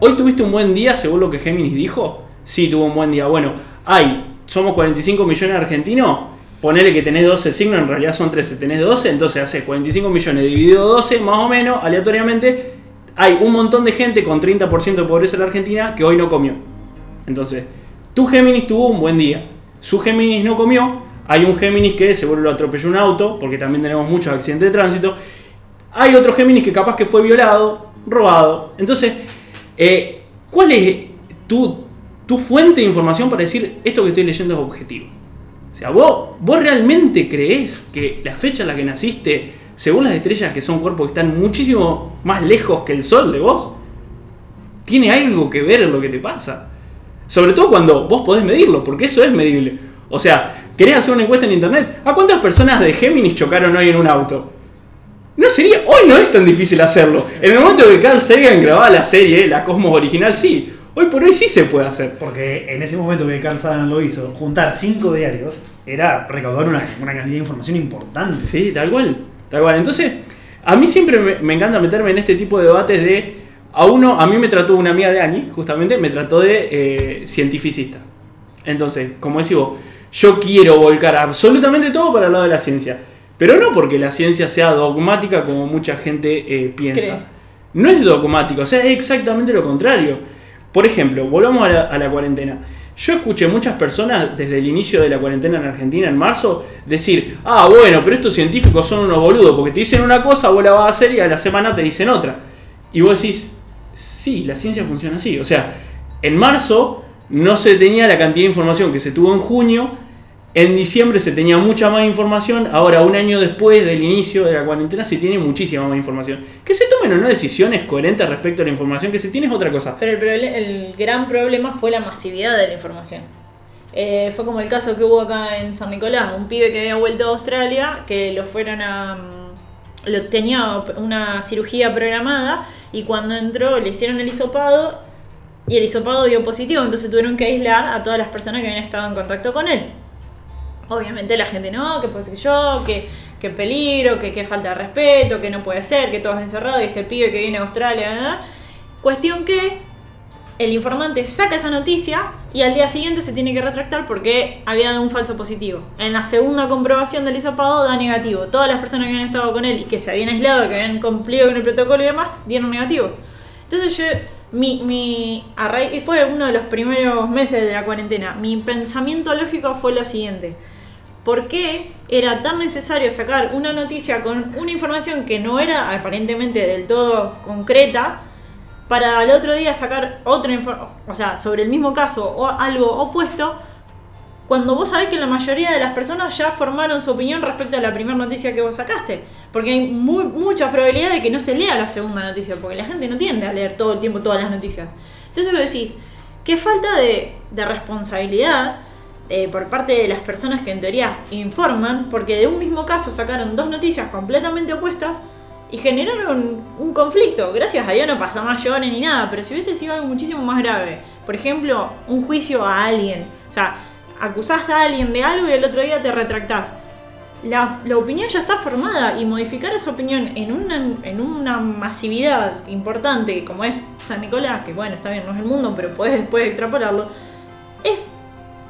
¿Hoy tuviste un buen día según lo que Géminis dijo? Sí, tuvo un buen día. Bueno, hay, somos 45 millones de argentinos. Ponele que tenés 12 signos, en realidad son 13, tenés 12, entonces hace 45 millones dividido 12, más o menos, aleatoriamente. Hay un montón de gente con 30% de pobreza en la Argentina que hoy no comió. Entonces, tu Géminis tuvo un buen día. Su Géminis no comió. Hay un Géminis que seguro lo atropelló un auto, porque también tenemos muchos accidentes de tránsito. Hay otro Géminis que capaz que fue violado, robado. Entonces, eh, ¿cuál es tu, fuente de información para decir esto que estoy leyendo es objetivo? O sea, ¿vos, vos realmente creés que la fecha en la que naciste, según las estrellas que son cuerpos que están muchísimo más lejos que el Sol de vos, tiene algo que ver en lo que te pasa? Sobre todo cuando vos podés medirlo, porque eso es medible. O sea, ¿querés hacer una encuesta en internet? ¿A cuántas personas de Géminis chocaron hoy en un auto? No sería, hoy no es tan difícil hacerlo. En el momento que Carl Sagan grababa la serie, la Cosmos original, sí. Hoy por hoy sí se puede hacer. Porque en ese momento que Carl Sagan lo hizo, juntar cinco diarios era recaudar una, una cantidad de información importante. Sí, tal cual. Tal cual. Entonces, a mí siempre me, me encanta meterme en este tipo de debates de. A uno, a mí me trató una amiga de Ani, justamente, me trató de eh, cientificista. Entonces, como decís vos, yo quiero volcar absolutamente todo para el lado de la ciencia. Pero no porque la ciencia sea dogmática como mucha gente eh, piensa. Cree. No es dogmático, o sea, es exactamente lo contrario. Por ejemplo, volvamos a la, a la cuarentena. Yo escuché muchas personas desde el inicio de la cuarentena en Argentina en marzo decir, ah, bueno, pero estos científicos son unos boludos, porque te dicen una cosa, vos la vas a hacer y a la semana te dicen otra. Y vos decís, sí, la ciencia funciona así. O sea, en marzo no se tenía la cantidad de información que se tuvo en junio. En diciembre se tenía mucha más información. Ahora, un año después del inicio de la cuarentena, se tiene muchísima más información. Que se tomen o no decisiones coherentes respecto a la información que se tiene es otra cosa. Pero el, gran problema fue la masividad de la información. Eh, fue como el caso que hubo acá en San Nicolás, un pibe que había vuelto a Australia, que lo fueron a... mm, Lo, tenía una cirugía programada y cuando entró le hicieron el hisopado y el hisopado dio positivo, entonces tuvieron que aislar a todas las personas que habían estado en contacto con él. Obviamente la gente no, que pues yo, que, que peligro, que, que falta de respeto, que no puede ser, que todos encerrados y este pibe que viene a Australia. Cuestión que el informante saca esa noticia y al día siguiente se tiene que retractar porque había dado un falso positivo. En la segunda comprobación del hisopado da negativo. Todas las personas que habían estado con él y que se habían aislado, que habían cumplido con el protocolo y demás, dieron negativo. Entonces yo, mi, mi, fue uno de los primeros meses de la cuarentena, mi pensamiento lógico fue lo siguiente. ¿Por qué era tan necesario sacar una noticia con una información que no era aparentemente del todo concreta para al otro día sacar otra información, o sea, sobre el mismo caso o algo opuesto, cuando vos sabés que la mayoría de las personas ya formaron su opinión respecto a la primera noticia que vos sacaste? Porque hay mucha probabilidad de que no se lea la segunda noticia, porque la gente no tiende a leer todo el tiempo todas las noticias. Entonces vos decís, qué falta de responsabilidad eh, por parte de las personas que en teoría informan, porque de un mismo caso sacaron dos noticias completamente opuestas y generaron un conflicto. Gracias a Dios no pasó mayores ni nada, pero si hubiese sido algo muchísimo más grave, por ejemplo, un juicio a alguien, o sea, acusás a alguien de algo y el otro día te retractás. La, la opinión ya está formada y modificar esa opinión en una, en una masividad importante como es San Nicolás, que bueno, está bien, no es el mundo, pero puedes después extrapolarlo, es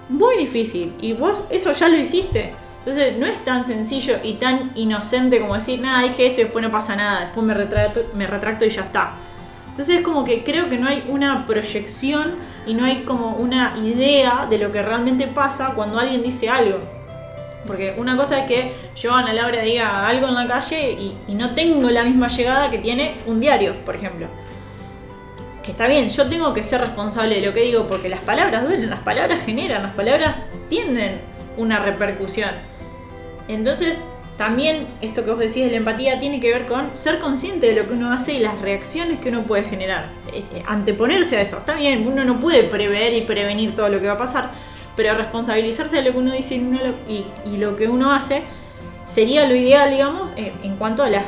muy difícil y vos eso ya lo hiciste. Entonces no es tan sencillo y tan inocente como decir, nada, dije esto y después no pasa nada, después me retracto, me retracto y ya está. Entonces es como que creo que no hay una proyección y no hay como una idea de lo que realmente pasa cuando alguien dice algo. Porque una cosa es que yo, Ana Laura, diga algo en la calle y no tengo la misma llegada que tiene un diario, por ejemplo. Está bien, yo tengo que ser responsable de lo que digo porque las palabras duelen, las palabras generan, las palabras tienen una repercusión. Entonces, también esto que vos decís de la empatía tiene que ver con ser consciente de lo que uno hace y las reacciones que uno puede generar. Este, anteponerse a eso. Está bien, uno no puede prever y prevenir todo lo que va a pasar, pero responsabilizarse de lo que uno dice y, lo- que uno hace sería lo ideal, digamos, en, en cuanto a, las,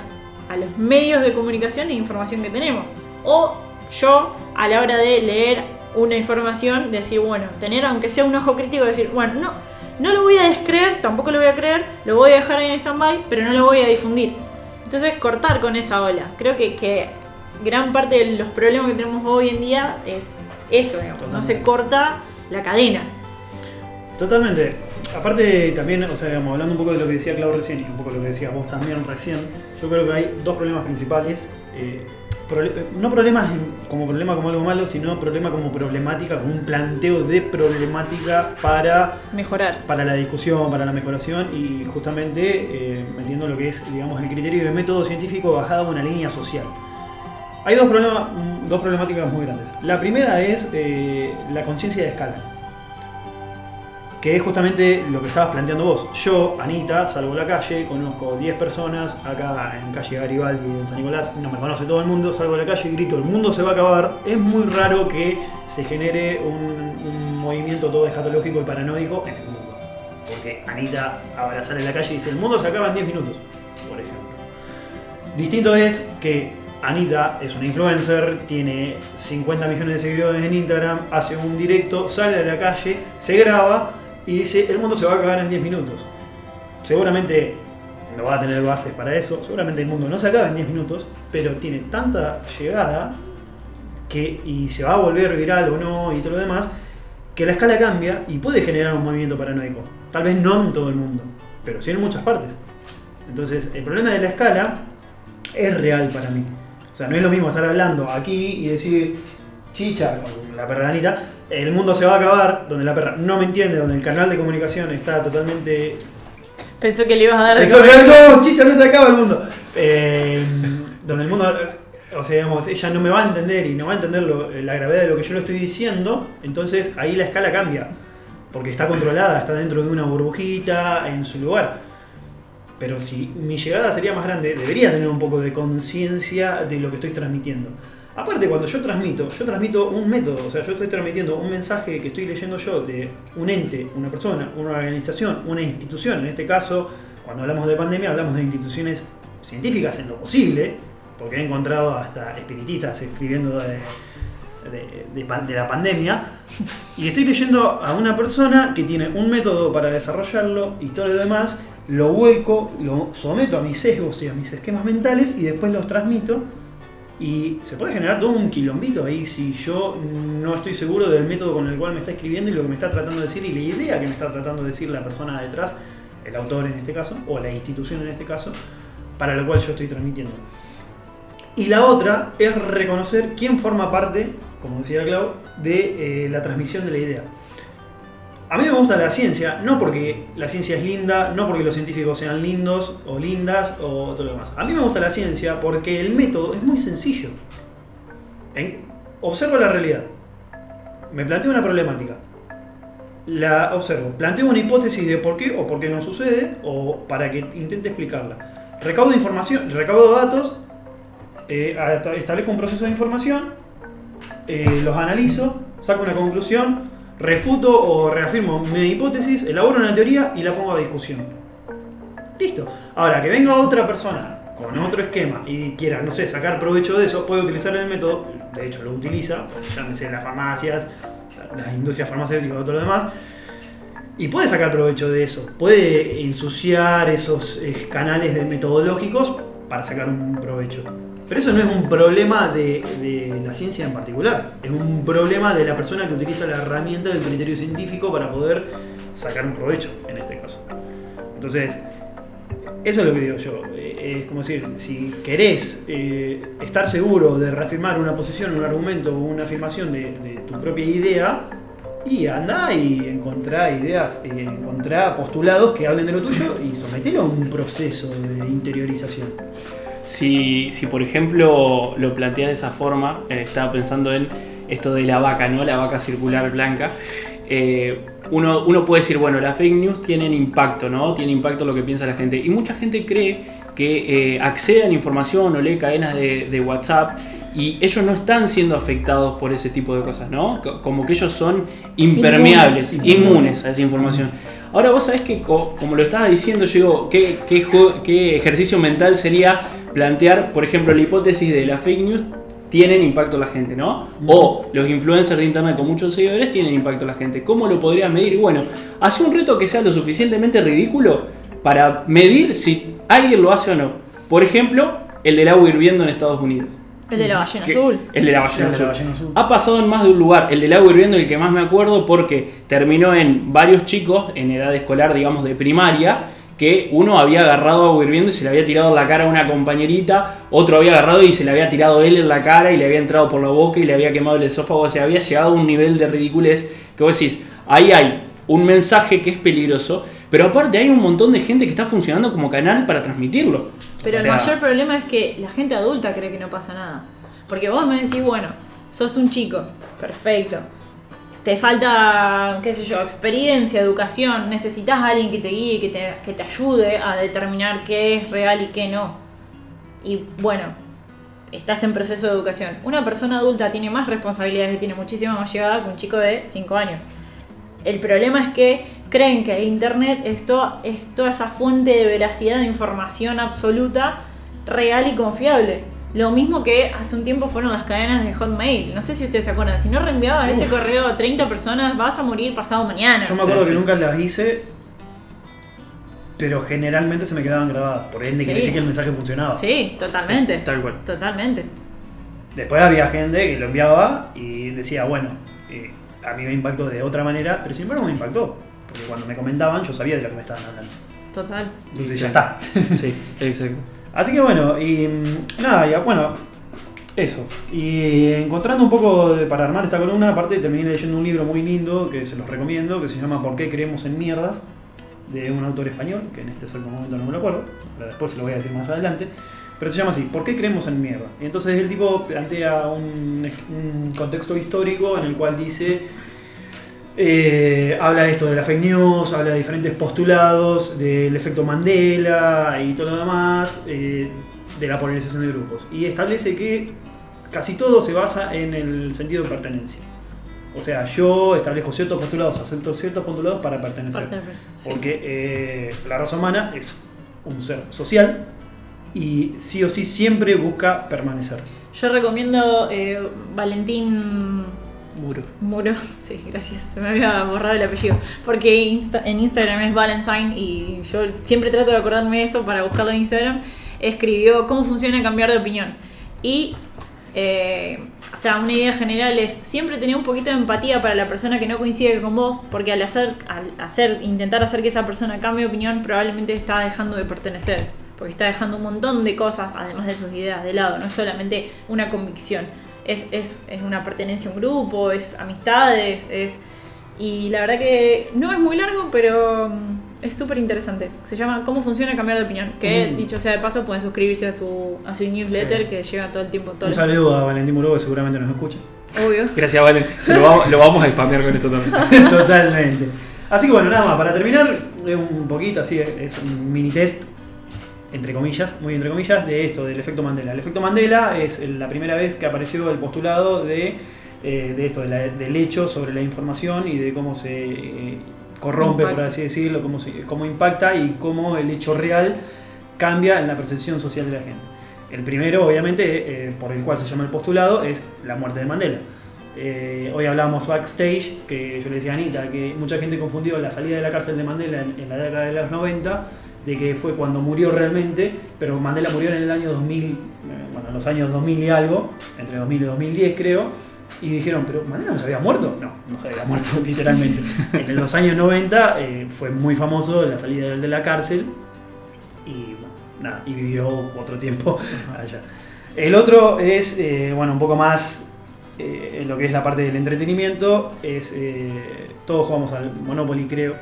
a los medios de comunicación e información que tenemos. O yo, a la hora de leer una información, decir, bueno, tener aunque sea un ojo crítico, decir, bueno, no, no lo voy a descreer, tampoco lo voy a creer, lo voy a dejar ahí en stand-by, pero no lo voy a difundir. Entonces, cortar con esa ola. Creo que, que gran parte de los problemas que tenemos hoy en día es eso, digamos. No se corta la cadena. Totalmente. Aparte también, o sea, digamos, hablando un poco de lo que decía Clau recién y un poco de lo que decías vos también recién, yo creo que hay dos problemas principales. eh, no problemas como problema como algo malo, sino problema como problemática, como un planteo de problemática para, Mejorar. para la discusión, para la mejoración y justamente eh, metiendo lo que es, digamos, el criterio de método científico bajado a una línea social. Hay dos, problemas, dos problemáticas muy grandes. La primera es eh, la conciencia de escala que es justamente lo que estabas planteando vos. Yo, Anita, salgo a la calle, conozco 10 personas acá en calle Garibaldi, en San Nicolás, no me conoce todo el mundo, salgo a la calle y grito, el mundo se va a acabar. Es muy raro que se genere un, movimiento todo escatológico y paranoico en el mundo. Porque Anita ahora sale a la calle y dice, el mundo se acaba en 10 minutos, por ejemplo. Distinto es que Anita es una influencer, tiene 50 millones de seguidores en Instagram, hace un directo, sale a la calle, se graba y dice el mundo se va a acabar en 10 minutos. Seguramente no va a tener bases para eso, seguramente el mundo no se acaba en 10 minutos, pero tiene tanta llegada que y se va a volver viral o no y todo lo demás, que la escala cambia y puede generar un movimiento paranoico. Tal vez no en todo el mundo, pero sí en muchas partes. Entonces, el problema de la escala es real para mí. O sea, no es lo mismo estar hablando aquí y decir, chicha, la perranita, el mundo se va a acabar, donde la perra no me entiende, donde el canal de comunicación está totalmente... Pensó que le ibas a dar Eso, comer. no, chicha, no se acaba el mundo. Eh, donde el mundo... o sea, digamos, ella no me va a entender y no va a entender lo- la gravedad de lo que yo le estoy diciendo, entonces ahí la escala cambia. Porque está controlada, está dentro de una burbujita, en su lugar. Pero si mi llegada sería más grande, debería tener un poco de conciencia de lo que estoy transmitiendo. Aparte, cuando yo transmito, yo transmito un método, o sea, yo estoy transmitiendo un mensaje que estoy leyendo yo de un ente, una persona, una organización, una institución. En este caso, cuando hablamos de pandemia, hablamos de instituciones científicas en lo posible, porque he encontrado hasta espiritistas escribiendo de, la pandemia. Y estoy leyendo a una persona que tiene un método para desarrollarlo y todo lo demás, lo vuelco, lo someto a mis sesgos y a mis esquemas mentales y después los transmito. Y se puede generar todo un quilombito ahí si yo no estoy seguro del método con el cual me está escribiendo y lo que me está tratando de decir y la idea que me está tratando de decir la persona detrás, el autor en este caso, o la institución en este caso, para lo cual yo estoy transmitiendo. Y la otra es reconocer quién forma parte, como decía Clau, de eh, la transmisión de la idea. A mí me gusta la ciencia, no porque la ciencia es linda, no porque los científicos sean lindos o lindas o todo lo demás. A mí me gusta la ciencia porque el método es muy sencillo. En- observo la realidad. Me planteo una problemática. La observo. Planteo una hipótesis de por qué o por qué no sucede o para que intente explicarla. Recaudo información, recaudo datos, eh, establezco un proceso de información, eh, los analizo, saco una conclusión, refuto o reafirmo mi hipótesis, elaboro una teoría y la pongo a discusión. Listo. Ahora, que venga otra persona con otro esquema y quiera, no sé, sacar provecho de eso, puede utilizar el método, de hecho lo utiliza, llámese las farmacias, las industrias farmacéuticas y todo lo demás, y puede sacar provecho de eso, puede ensuciar esos eh, canales de metodológicos para sacar un provecho. Pero eso no es un problema de, la ciencia en particular, es un problema de la persona que utiliza la herramienta del criterio científico para poder sacar un provecho, en este caso. Entonces, eso es lo que digo yo. Eh, Es como decir, si querés eh, estar seguro de reafirmar una posición, un argumento o una afirmación de, de tu propia idea, y anda y encontrá ideas, eh, encontrá postulados que hablen de lo tuyo y sometelo a un proceso de interiorización. Si, si por ejemplo lo planteas de esa forma, eh, estaba pensando en esto de la vaca, ¿no? La vaca circular blanca. eh, uno, uno puede decir, bueno, las fake news tienen impacto, ¿no? Tiene impacto lo que piensa la gente. Y mucha gente cree que eh, accede a la información o lee cadenas de, de WhatsApp y ellos no están siendo afectados por ese tipo de cosas, ¿no? Co- Como que ellos son impermeables, Inmunes. inmunes a esa información. Ahora vos sabés que, co- como lo estaba diciendo, yo digo, ¿qué, qué ejercicio mental sería plantear, por ejemplo, la hipótesis de la fake news tienen impacto en la gente, ¿no? O los influencers de internet con muchos seguidores tienen impacto en la gente. ¿Cómo lo podrías medir? Y bueno, hace un reto que sea lo suficientemente ridículo para medir si alguien lo hace o no. Por ejemplo, el del agua hirviendo en Estados Unidos. El de la ballena azul. El de la ballena El de la azul. ballena azul. Ha pasado en más de un lugar. El del agua hirviendo es el que más me acuerdo porque terminó en varios chicos en edad escolar, digamos, de primaria, que uno había agarrado agua hirviendo y se le había tirado en la cara a una compañerita, otro había agarrado y se le había tirado él en la cara y le había entrado por la boca y le había quemado el esófago. O sea, había llegado a un nivel de ridiculez que vos decís, ahí hay un mensaje que es peligroso, pero aparte hay un montón de gente que está funcionando como canal para transmitirlo. Pero O el mayor problema es que la gente adulta cree que no pasa nada. Porque vos me decís, bueno, sos un chico, perfecto. Te falta, qué sé yo, experiencia, educación, necesitas a alguien que te guíe, que te, que te ayude a determinar qué es real y qué no. Y bueno, estás en proceso de educación. Una persona adulta tiene más responsabilidades y tiene muchísima más llegada que un chico de 5 años. El problema es que creen que Internet es, to- es toda esa fuente de veracidad de información absoluta, real y confiable. Lo mismo que hace un tiempo fueron las cadenas de Hotmail. No sé si ustedes se acuerdan. Si no reenviaban este correo a 30 personas, vas a morir pasado mañana. Yo me acuerdo sí. que nunca las hice, pero generalmente se me quedaban grabadas. Por ende, Sí. quiere decir que el mensaje funcionaba. Sí, totalmente. Tal cual. Totalmente. Después había gente que lo enviaba y decía, bueno, eh, a mí me impactó de otra manera, pero sin embargo me impactó. Porque cuando me comentaban yo sabía de lo que me estaban hablando. Total. Entonces Sí. ya está. Sí, exacto. Así que bueno, y mm, nada, ya, bueno, eso. Y encontrando un poco para armar esta columna, aparte terminé leyendo un libro muy lindo que se los recomiendo, que se llama ¿Por qué creemos en mierdas? de un autor español, que en este exacto momento no me lo acuerdo, pero después se lo voy a decir más adelante. Pero se llama así, ¿por qué creemos en mierda? Y entonces el tipo plantea un contexto histórico en el cual dice, eh, habla de esto de la fake news, habla de diferentes postulados, del efecto Mandela y todo lo demás, eh, de la polarización de grupos. Y establece que casi todo se basa en el sentido de pertenencia. O sea, yo establezco ciertos postulados, acepto ciertos postulados para pertenecer. Sí. Porque eh, la raza humana es un ser social y sí o sí siempre busca permanecer. Yo recomiendo Valentín Muro. Muro. Sí, gracias. Se me había borrado el apellido. Porque Insta- en Instagram es Valentine y yo siempre trato de acordarme de eso para buscarlo en Instagram. Escribió cómo funciona cambiar de opinión. Y, eh, o sea, una idea general es siempre tener un poquito de empatía para la persona que no coincide con vos, porque al hacer, al hacer, intentar hacer que esa persona cambie de opinión, probablemente está dejando de pertenecer. Porque está dejando un montón de cosas, además de sus ideas, de lado. No solamente una convicción es, es, es una pertenencia a un grupo, es amistades, es... Y la verdad que no es muy largo, pero mm, es súper interesante. Se llama ¿Cómo funciona cambiar de opinión? Que Mm. dicho sea de paso, pueden suscribirse a su, a su newsletter Sí. que llega todo el tiempo. Todo Un el- saludo a Valentín Muro que seguramente nos escucha. Obvio. Gracias, Valen. Se lo, vamos, lo vamos a spamear con esto también. Totalmente. Así que bueno, nada más, para terminar, es un poquito así, es un mini test, entre comillas, muy entre comillas, de esto, del efecto Mandela. El efecto Mandela es la primera vez que apareció el postulado de, eh, de esto, de la- del hecho sobre la información y de cómo se eh, corrompe, por Impacta. así decirlo, cómo, se- cómo impacta y cómo el hecho real cambia en la percepción social de la gente. El primero, obviamente, eh, por el cual se llama el postulado, es la muerte de Mandela. Eh, hoy hablábamos backstage, que yo le decía a Anita, que mucha gente confundió la salida de la cárcel de Mandela en, en la década de los 90, de que fue cuando murió realmente, pero Mandela murió en el año 2000, eh, bueno, en los años 2000 y algo, entre 2000 y 2010 creo, y dijeron, pero Mandela no se había muerto. No, no se había muerto literalmente. en los años 90 eh, fue muy famoso la salida de la cárcel y, bueno, nada, y vivió otro tiempo allá. El otro es, eh, bueno, un poco más eh, en lo que es la parte del entretenimiento, es todos jugamos al Monopoly, creo,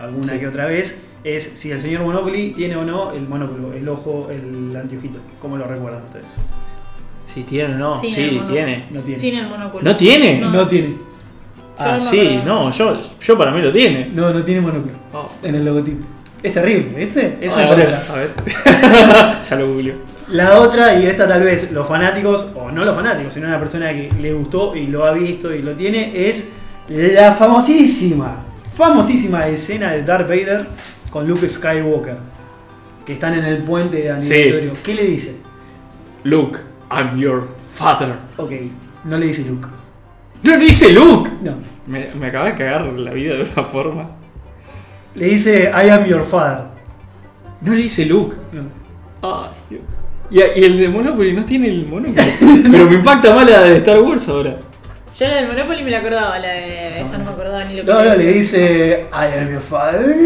alguna Sí. que otra vez. Es si el señor Monopoly tiene o no el monóculo, el ojo, el anteojito. ¿Cómo lo recuerdan ustedes? Si tiene o no. Sin sí, tiene. No tiene. Sin el monóculo. ¿No tiene? No. No tiene. Ah, no sí, no, yo, yo para mí lo tiene. No, no tiene monóculo Oh. en el logotipo. Es terrible, ¿viste? Esa a es la ver, otra. a ver. ya lo googleo. La otra, y esta tal vez los fanáticos, o no los fanáticos, sino una persona que le gustó y lo ha visto y lo tiene, es la famosísima, famosísima escena de Darth Vader con Luke Skywalker. Que están en el puente de aniversario. ¿Qué le dice? Luke, I'm your father. Ok, no le dice Luke. No le dice Luke. No. Me, me acaba de cagar la vida de una forma. Le dice I am your father. No le dice Luke. No. Ay, Dios. y, y el de Monopoly no tiene el Monopoly. Pero me impacta más la de Star Wars ahora. Yo la del Monopoly me la acordaba, la de. Esa no me acordaba ni lo que No, no, le dice I am your father.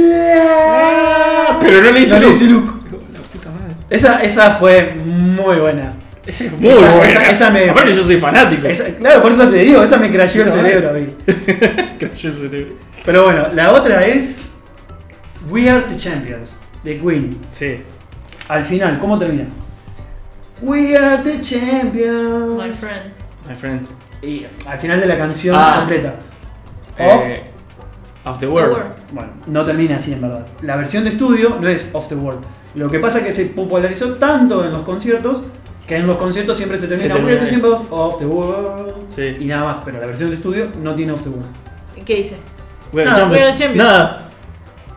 Pero no le dice No le Luke. dice Luke. La puta madre. Esa, esa fue muy buena. Esa es muy Esa- buena. esa- esa me- Aparte yo soy fanático. Esa- claro, por eso te digo, esa me crasheó el cerebro. ahí. Cayó el cerebro. Pero bueno, la otra es We Are the Champions de Queen. Sí. Al final, ¿cómo termina? We are the champions. My friend. My friends. Y al final de la canción Ah. completa. Of, Eh, of the world. Bueno, no termina así en verdad. La versión de estudio no es Off the World. Lo que pasa es que se popularizó tanto en los conciertos que en los conciertos siempre se termina Se We are the termina champions, Off the World. Sí. Y nada más, pero la versión de estudio no tiene Off the World. ¿Qué dice? We are Nada, champions. we are champions. Nada.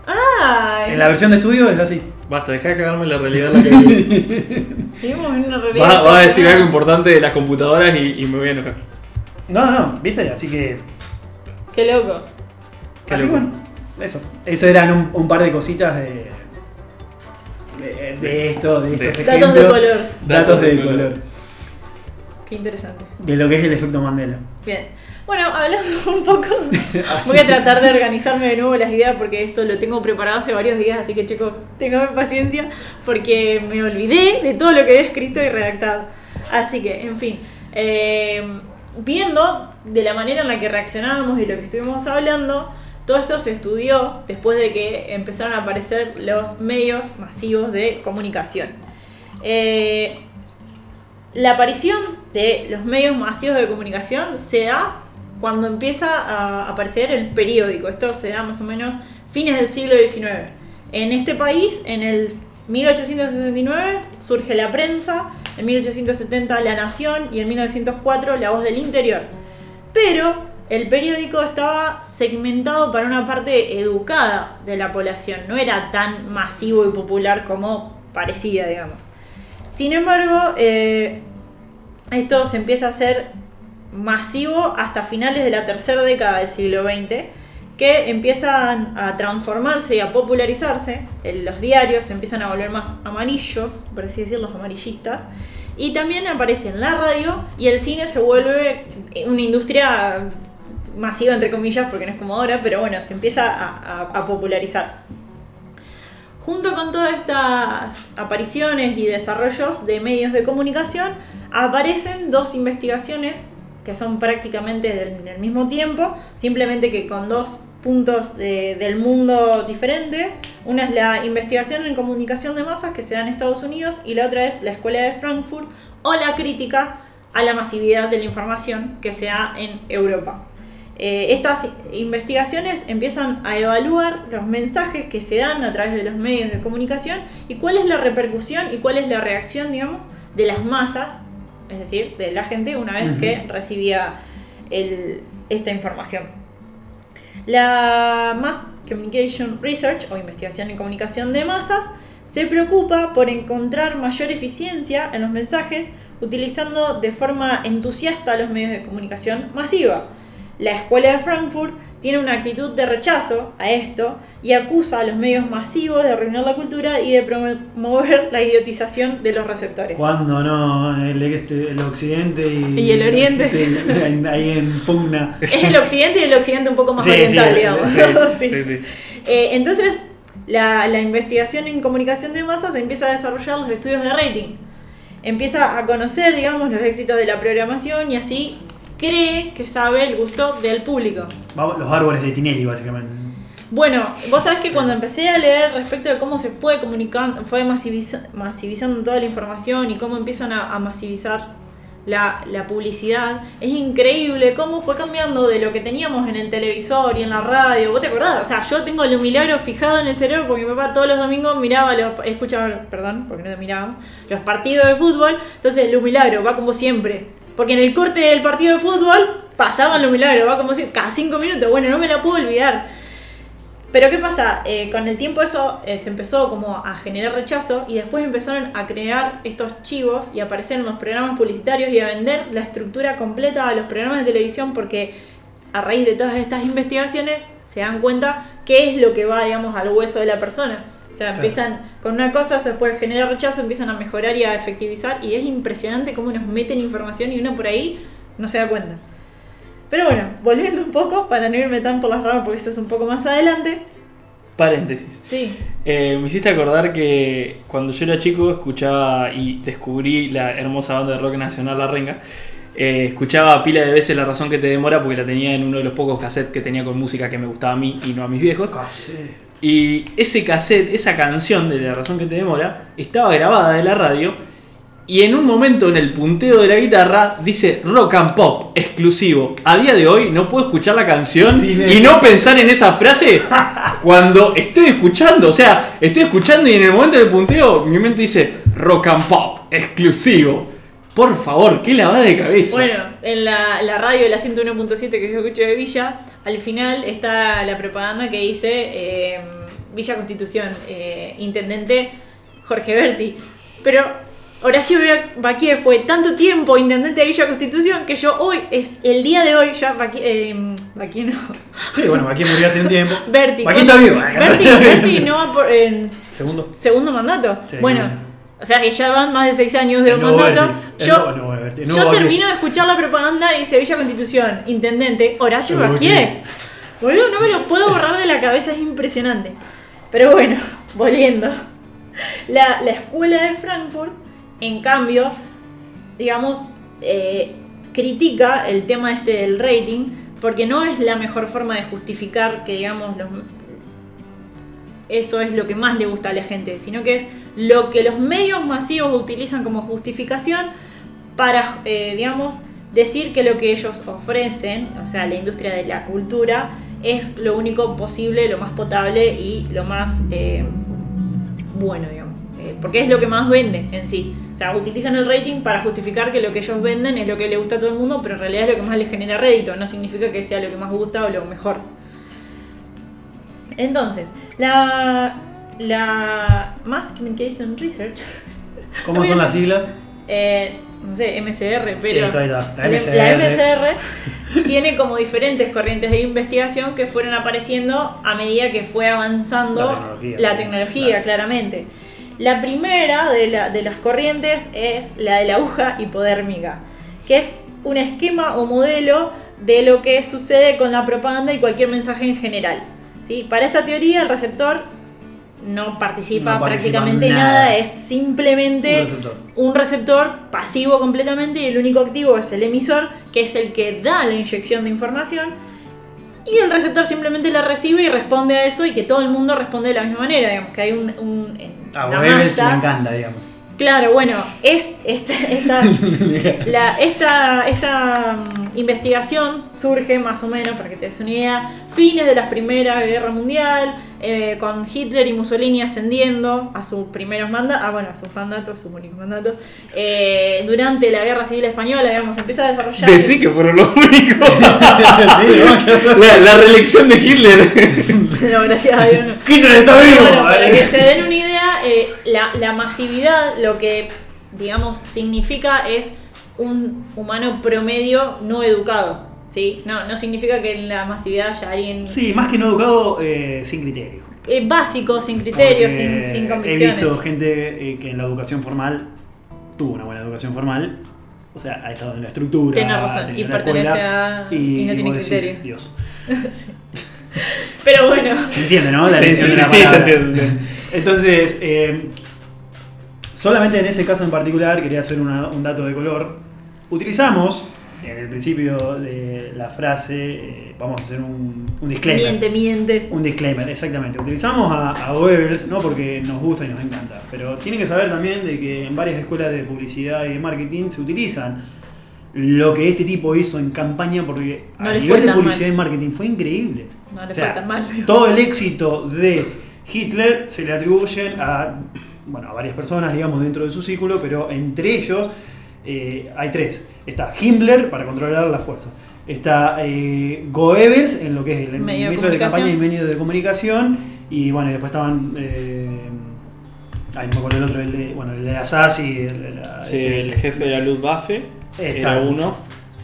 ¡Ay! En la versión de estudio es así. Basta, deja de cagarme la realidad en la que vivo. Vivimos en una realidad. Vas vas a decir algo importante de las computadoras y, y me voy a enojar. No, no, ¿viste? Así que Qué loco. Qué Así loco. bueno, eso. Eso eran un, un par de cositas de, de, de esto, de estos De- ejemplos. Datos de color. Datos de Datos de color. color. Qué interesante. De lo que es el efecto Mandela. Bien. Bueno, hablando un poco. Así. Voy a tratar de organizarme de nuevo las ideas porque esto lo tengo preparado hace varios días, así que chicos, tengan paciencia porque me olvidé de todo lo que he escrito y redactado. Así que, en fin, eh, viendo de la manera en la que reaccionábamos y lo que estuvimos hablando, todo esto se estudió después de que empezaron a aparecer los medios masivos de comunicación. Eh, la aparición de los medios masivos de comunicación se da cuando empieza a aparecer el periódico. Esto se da más o menos fines del siglo XIX. En este país, en el 1869, surge la prensa, en 1870 La Nación y en 1904 La Voz del Interior. Pero el periódico estaba segmentado para una parte educada de la población, no era tan masivo y popular como parecía, digamos. Sin embargo, eh, esto se empieza a hacer masivo hasta finales de la tercera década del siglo XX, que empiezan a transformarse y a popularizarse. Los diarios empiezan a volver más amarillos, por así decirlo, los amarillistas. Y también aparece en la radio y el cine se vuelve una industria masiva, entre comillas, porque no es como ahora, pero bueno, se empieza a, a popularizar. Junto con todas estas apariciones y desarrollos de medios de comunicación, aparecen dos investigaciones que son prácticamente del, mismo tiempo, simplemente que con dos puntos del mundo diferentes. Una es la investigación en comunicación de masas que se da en Estados Unidos y la otra es la Escuela de Frankfurt o la crítica a la masividad de la información que se da en Europa. Eh, estas investigaciones empiezan a evaluar los mensajes que se dan a través de los medios de comunicación y cuál es la repercusión y cuál es la reacción, digamos, de las masas es decir, de la gente una vez que recibía esta información. La Mass Communication Research o investigación en comunicación de masas se preocupa por encontrar mayor eficiencia en los mensajes utilizando de forma entusiasta los medios de comunicación masiva. La Escuela de Frankfurt tiene una actitud de rechazo a esto y acusa a los medios masivos de arruinar la cultura y de promover la idiotización de los receptores. Cuando no, el, este, el occidente y, el oriente. ahí en pugna. Es el occidente y el occidente un poco más oriental, digamos. Sí, sí, eh, entonces, la, la investigación en comunicación de masas empieza a desarrollar los estudios de rating. Empieza a conocer, digamos, los éxitos de la programación y así cree que sabe el gusto del público. Los árboles de Tinelli, básicamente. Bueno, vos sabés que cuando empecé a leer respecto de cómo se fue comunicando, fue masivizando toda la información y cómo empiezan a, masivizar la, publicidad, es increíble cómo fue cambiando de lo que teníamos en el televisor y en la radio. ¿Vos te acordás? O sea, yo tengo el milagro fijado en el cerebro porque mi papá todos los domingos miraba, los, escuchaba, perdón, porque no te mirábamos, los partidos de fútbol. Entonces, el milagro va como siempre porque en el corte del partido de fútbol pasaban los milagros, va como si cada cinco minutos. Bueno, no me la puedo olvidar. Pero ¿qué pasa? Eh, con el tiempo eso eh, se empezó como a generar rechazo y después empezaron a crear estos chivos y aparecer en los programas publicitarios y a vender la estructura completa a los programas de televisión porque a raíz de todas estas investigaciones se dan cuenta qué es lo que va, digamos, al hueso de la persona. O sea, empiezan con una cosa, eso después genera rechazo, empiezan a mejorar y a efectivizar y es impresionante cómo nos meten información y uno por ahí no se da cuenta. Pero bueno, volviendo un poco, para no irme tan por las ramas porque eso es un poco más adelante. Paréntesis. Sí. Eh, me hiciste acordar que cuando yo era chico escuchaba y descubrí la hermosa banda de rock nacional La Renga. Eh, escuchaba pila de veces La razón que te demora porque la tenía en uno de los pocos cassettes que tenía con música que me gustaba a mí y no a mis viejos. Ah, y ese cassette, esa canción de La razón que te demora, estaba grabada de la radio. Y en un momento en el punteo de la guitarra dice rock and pop exclusivo. A día de hoy no puedo escuchar la canción y no pensar en esa frase cuando estoy escuchando. O sea, estoy escuchando y en el momento del punteo mi mente dice rock and pop exclusivo. Por favor, qué lavada de cabeza. Bueno, en la, la radio de la 101.7 que yo escucho de Villa, al final está la propaganda que dice eh, Villa Constitución, eh, intendente Jorge Berti. Pero Horacio Baquier fue tanto tiempo intendente de Villa Constitución que yo hoy, es el día de hoy, ya Baquier, eh, no. Sí, bueno, Baquier murió hace un tiempo. Berti. Baquier está vivo. Berti, no va por. segundo. Segundo mandato. bueno. O sea que ya van más de seis años de mandato. Yo, yo termino de escuchar la propaganda y dice Villa Constitución, intendente, Horacio Baquier. Boludo, no me lo puedo borrar de la cabeza, es impresionante. Pero bueno, volviendo. La, escuela de Frankfurt, en cambio, digamos, eh, critica el tema este del rating porque no es la mejor forma de justificar que, digamos, los, eso es lo que más le gusta a la gente, sino que es lo que los medios masivos utilizan como justificación para, eh, digamos, decir que lo que ellos ofrecen, o sea, la industria de la cultura, es lo único posible, lo más potable y lo más eh, bueno, digamos. Eh, porque es lo que más vende en sí. O sea, utilizan el rating para justificar que lo que ellos venden es lo que le gusta a todo el mundo, pero en realidad es lo que más les genera rédito, no significa que sea lo que más gusta o lo mejor. Entonces, la, la Mass Communication Research. ¿Cómo son las siglas? Eh, no sé, MCR, pero ahí está, la la, MCR. la MCR tiene como diferentes corrientes de investigación que fueron apareciendo a medida que fue avanzando La tecnología. la tecnología, Claro. claramente. La primera de, la- de las corrientes es la de la aguja hipodérmica, que es un esquema o modelo de lo que sucede con la propaganda y cualquier mensaje en general. ¿Sí? Para esta teoría, el receptor no participa No participa prácticamente en nada, nada. es simplemente Un receptor. un receptor pasivo completamente y el único activo es el emisor, que es el que da la inyección de información. Y el receptor simplemente la recibe y responde a eso y que todo el mundo responde de la misma manera, digamos, que hay un... A encanta, digamos. Claro, bueno, es, esta, esta, la- esta, esta investigación surge más o menos, para que te des una idea, fines de la Primera Guerra Mundial, eh, con Hitler y Mussolini ascendiendo a sus primeros mandatos, ah, bueno, a sus mandatos, sus únicos mandatos, eh, durante la Guerra Civil Española, digamos, empieza a desarrollar... Decí que fueron los únicos. sí, ¿no? la, la reelección de Hitler. No, gracias a Dios no. Hitler está vivo. Bueno, para que se den una idea, eh, la, la masividad lo que, digamos, significa es un humano promedio no educado. ¿sí? No, no significa que en la masividad haya alguien Sí, más que no educado, eh, sin criterio. eh, básico, sin criterios, Porque sin, sin He convicciones. visto gente eh, que en la educación formal tuvo una buena educación formal. O sea, ha estado en la estructura. Tiene razón, y una pertenece escuela, a- y no tiene vos decís, criterio. Dios. Pero bueno, Se entiende, ¿no? La Sí, sí, de la sí, sí, se palabra. entiende, se entiende. Entonces, eh, solamente en ese caso en particular quería hacer una- un dato de color. Utilizamos en el principio de la frase, eh, vamos a hacer un, un disclaimer. miente, miente. Un disclaimer, exactamente. Utilizamos a, a Goebbels, no porque nos gusta y nos encanta, pero tienen que saber también de que en varias escuelas de publicidad y de marketing se utilizan lo que este tipo hizo en campaña porque No a nivel de publicidad mal. y marketing fue increíble. No le O sea, fue tan mal. Todo el éxito de Hitler se le atribuyen a, bueno, a varias personas, digamos, dentro de su círculo, pero entre ellos eh, hay tres. Está Himmler para controlar la fuerza. Está eh, Goebbels en lo que es el Medio de ministro de campaña y medio de comunicación. Y bueno, y después estaban. Eh, ay, no me acuerdo el otro, el de, bueno, el de Assas y el, el- Sí, ese- el ese. jefe de la Luftwaffe Está. era uno.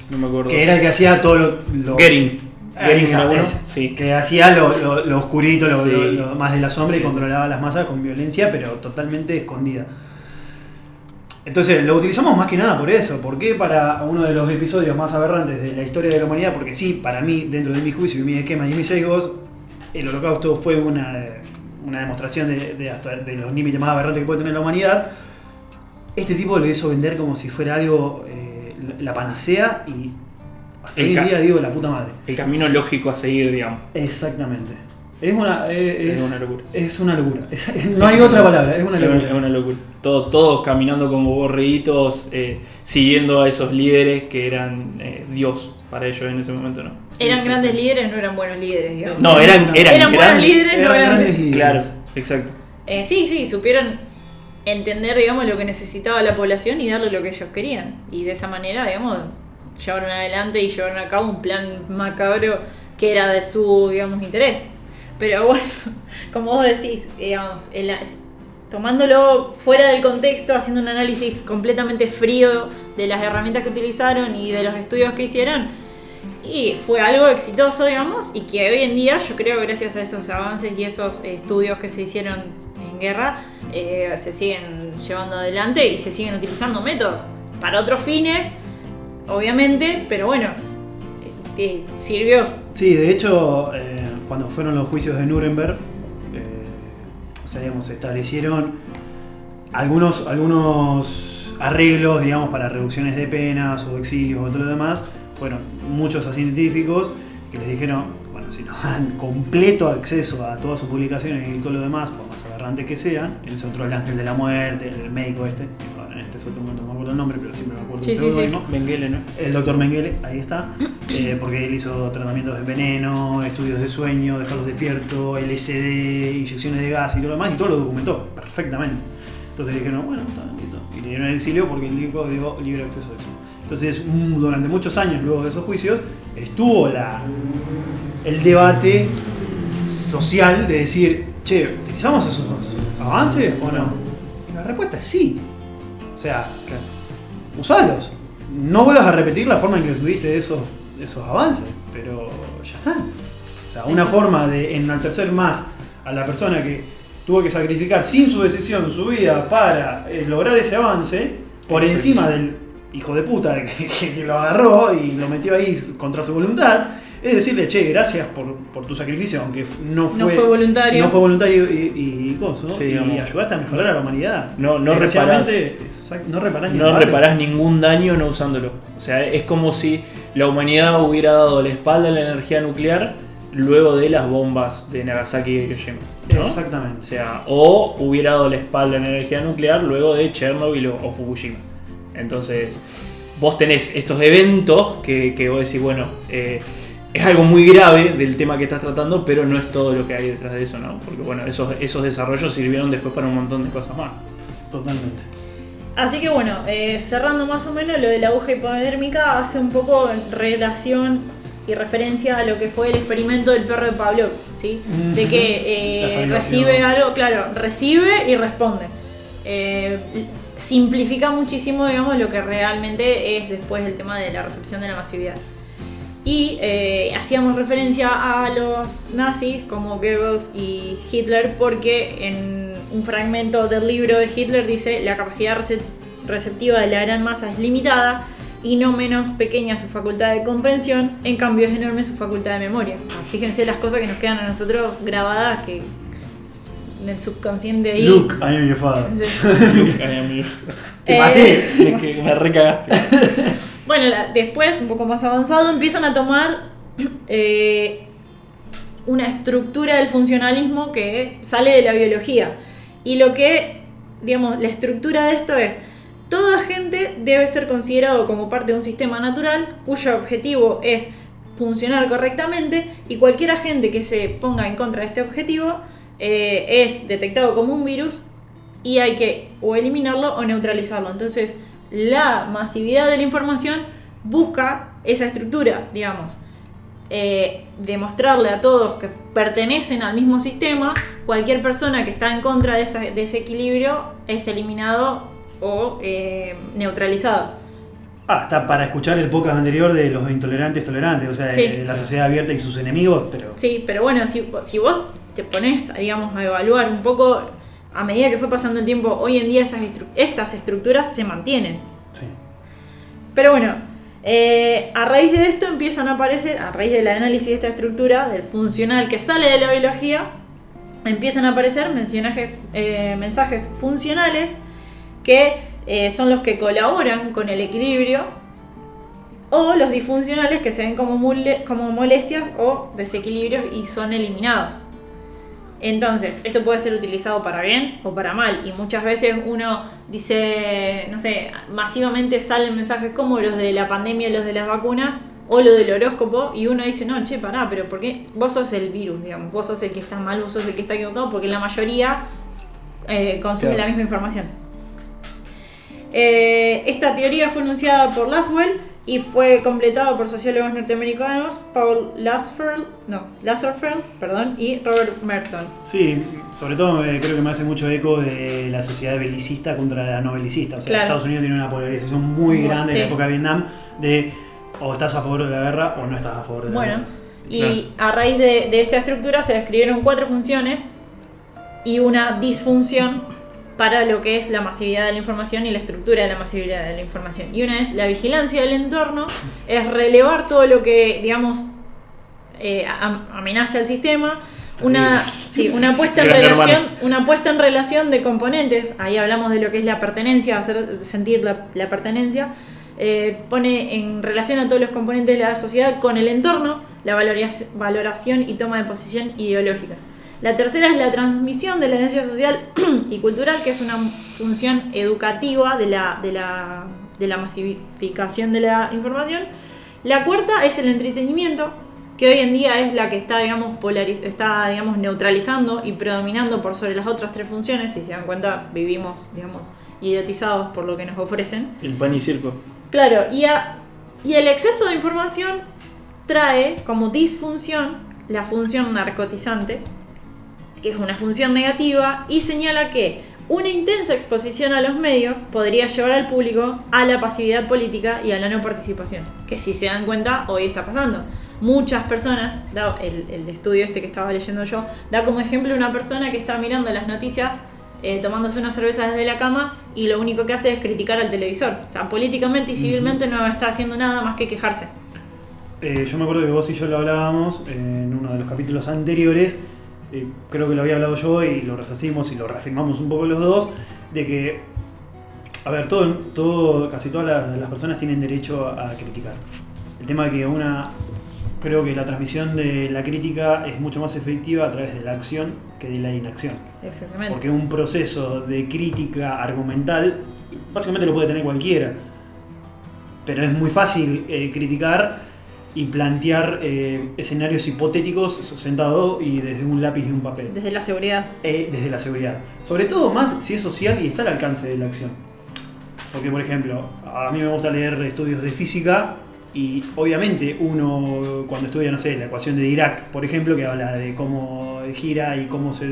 No me acuerdo. Que era el que hacía todo lo. lo era uno. ese. Sí. Que hacía lo, lo- lo oscurito, lo, Sí. lo- lo más de la sombra y Sí, controlaba las masas con violencia, pero totalmente escondida. Entonces, lo utilizamos más que nada por eso. ¿Por qué para uno de los episodios más aberrantes de la historia de la humanidad? Porque sí, para mí, dentro de mi juicio y mi esquema y mis sesgos, el holocausto fue una, una demostración de, de hasta de los límites más aberrantes que puede tener la humanidad. Este tipo lo hizo vender como si fuera algo, eh, la panacea y hasta El hoy día digo la puta madre. El camino lógico a seguir, digamos. Exactamente. Es una, es, Es una locura, sí. Es una locura. no hay otra palabra, es una locura. es una locura. Todo- todos caminando como borreitos, eh, siguiendo a esos líderes que eran eh, Dios para ellos en ese momento, ¿no? Eran Sí, grandes líderes, no eran buenos líderes, digamos. No, eran, eran, Eran buenos grandes. líderes, no Eran grandes. grandes líderes. Claro, exacto. Eh, sí, sí, supieron entender, digamos, lo que necesitaba la población y darle lo que ellos querían. Y de esa manera, digamos, llevaron adelante y llevaron a cabo un plan macabro que era de su, digamos, interés. Pero bueno, como vos decís, digamos, el- tomándolo fuera del contexto, haciendo un análisis completamente frío de las herramientas que utilizaron y de los estudios que hicieron, y fue algo exitoso, digamos, y que hoy en día yo creo gracias a esos avances y esos estudios que se hicieron en guerra, eh, se siguen llevando adelante y se siguen utilizando métodos para otros fines, obviamente, pero bueno, eh, sirvió. Sí, de hecho, eh, cuando fueron los juicios de Nuremberg, eh, se establecieron algunos, algunos arreglos, digamos, para reducciones de penas o exilios o todo lo demás. Fueron muchos científicos que les dijeron, bueno, si nos dan completo acceso a todas sus publicaciones y todo lo demás, por más aberrantes que sean, ese otro el ángel de la muerte, el médico este, este otro momento no me acuerdo el nombre, pero siempre me acuerdo Sí, sí, sí. Mengele, ¿no? El doctor Mengele, ahí está, eh, porque él hizo tratamientos de veneno, estudios de sueño, dejarlos despiertos, LSD, inyecciones de gas y todo lo demás, y todo lo documentó perfectamente. Entonces dijeron, bueno, está listo. Y le dieron el exilio porque el médico dio libre acceso a eso. Entonces, mm, durante muchos años luego de esos juicios, estuvo la, el debate social de decir, che, ¿utilizamos esos avances o no? Y la respuesta es sí. O sea, usalos. No vuelvas a repetir la forma en que tuviste esos, esos avances, pero ya está. O sea, una forma de enaltecer más a la persona que tuvo que sacrificar sin su decisión su vida para eh, lograr ese avance, por encima del hijo de puta que, que- que lo agarró y lo metió ahí contra su voluntad, es decirle, che, gracias por, por tu sacrificio, aunque no fue, No fue voluntario. no fue voluntario y, y, y coso, Sí, y ayudaste a mejorar a la humanidad. No- no exact- no reparás ni No reparás ningún daño no usándolo. O sea, es como si la humanidad hubiera dado la espalda a la energía nuclear luego de las bombas de Nagasaki y Hiroshima. ¿no? O Exactamente. sea, o hubiera dado la espalda a la energía nuclear luego de Chernobyl o, o Fukushima. Entonces, vos tenés estos eventos que, que vos decís, bueno, eh, es algo muy grave del tema que estás tratando, pero no es todo lo que hay detrás de eso, ¿no? Porque bueno, esos, esos desarrollos sirvieron después para un montón de cosas más. Totalmente. Así que bueno, eh, cerrando más o menos lo de la aguja hipodérmica, hace un poco en relación y referencia a lo que fue el experimento del perro de Pavlov, ¿sí? De que eh, recibe algo, claro, recibe y responde. Eh, simplifica muchísimo, digamos, lo que realmente es después el tema de la recepción de la masividad. Y eh, hacíamos referencia a los nazis como Goebbels y Hitler porque en un fragmento del libro de Hitler dice la capacidad recep- receptiva de la gran masa es limitada y no menos pequeña su facultad de comprensión, en cambio es enorme su facultad de memoria. O sea, fíjense las cosas que nos quedan a nosotros grabadas que en el subconsciente ahí. Luke, I am your father. Sí. Ay, amigo. Te Eh, maté. Es que me recagaste. Bueno, después, un poco más avanzado, empiezan a tomar eh, una estructura del funcionalismo que sale de la biología. Y lo que, digamos, la estructura de esto es, todo agente debe ser considerado como parte de un sistema natural cuyo objetivo es funcionar correctamente y cualquier agente que se ponga en contra de este objetivo eh, es detectado como un virus y hay que o eliminarlo o neutralizarlo. Entonces, la masividad de la información busca esa estructura, digamos. Eh, demostrarle a todos que pertenecen al mismo sistema, cualquier persona que está en contra de, esa- de ese equilibrio es eliminado o eh, neutralizado. Ah, está para escuchar el podcast anterior de los intolerantes tolerantes, o sea, Sí. de la sociedad abierta y sus enemigos, pero Sí, pero bueno, si, si vos te pones, digamos, a evaluar un poco, a medida que fue pasando el tiempo, hoy en día esas estru- estas estructuras se mantienen. sí. Pero bueno, eh, a raíz de esto empiezan a aparecer, a raíz del análisis de esta estructura, del funcional que sale de la biología, empiezan a aparecer eh, mensajes funcionales que eh, son los que colaboran con el equilibrio o los disfuncionales que se ven como, como molestias o desequilibrios y son eliminados. Entonces, esto puede ser utilizado para bien o para mal. Y muchas veces uno dice, no sé, masivamente salen mensajes como los de la pandemia, los de las vacunas o lo del horóscopo. Y uno dice, no, che, pará, pero ¿por qué? Vos sos el virus, digamos. Vos sos el que está mal, vos sos el que está equivocado, porque la mayoría eh, consume Claro. la misma información. Eh, esta teoría fue enunciada por Laswell y fue completada por sociólogos norteamericanos Paul Lasferl, no, Lasserfeld, perdón, y Robert Merton. Sí, sobre todo eh, creo que me hace mucho eco de la sociedad belicista contra la no belicista. O sea, Claro. Estados Unidos tiene una polarización muy grande en la época de Vietnam de o estás a favor de la guerra o no estás a favor de la Bueno, guerra. y a raíz de, de esta estructura se describieron cuatro funciones y una disfunción para lo que es la masividad de la información y la estructura de la masividad de la información. Y una es la vigilancia del entorno, es relevar todo lo que, digamos, eh, am- amenaza al sistema. Una, sí, una puesta en relación, una puesta en relación de componentes. Ahí hablamos de lo que es la pertenencia, hacer sentir la, la pertenencia. eh, pone en relación a todos los componentes de la sociedad con el entorno, la valoración y toma de posición ideológica. La tercera es la transmisión de la herencia social y cultural, que es una función educativa de la, de la, de la masificación de la información. La cuarta es el entretenimiento, que hoy en día es la que está, digamos, polariz- está, digamos, neutralizando y predominando por sobre las otras tres funciones. Si se dan cuenta, vivimos, digamos, idiotizados por lo que nos ofrecen. El pan y circo. Claro, y, a- y el exceso de información trae como disfunción la función narcotizante, que es una función negativa, y señala que una intensa exposición a los medios podría llevar al público a la pasividad política y a la no participación, que si se dan cuenta hoy está pasando. Muchas personas, el estudio este que estaba leyendo yo, da como ejemplo una persona que está mirando las noticias eh, tomándose una cerveza desde la cama y lo único que hace es criticar al televisor. O sea, políticamente y civilmente no está haciendo nada más que quejarse. Eh, yo me acuerdo que vos y yo lo hablábamos en uno de los capítulos anteriores, eh, creo que lo había hablado yo y lo resacimos y lo reafirmamos un poco los dos, de que, a ver, todo, todo, casi todas las, las personas tienen derecho a, a criticar. El tema de que una, creo que la transmisión de la crítica es mucho más efectiva a través de la acción que de la inacción. Exactamente. Porque un proceso de crítica argumental básicamente lo puede tener cualquiera. Pero es muy fácil eh, criticar y plantear eh, escenarios hipotéticos sentado y desde un lápiz y un papel. Desde la seguridad. Eh, desde la seguridad. Sobre todo más si es social y está al alcance de la acción. Porque, por ejemplo, a mí me gusta leer estudios de física y obviamente uno cuando estudia, no sé, la ecuación de Dirac, por ejemplo, que habla de cómo gira y cómo se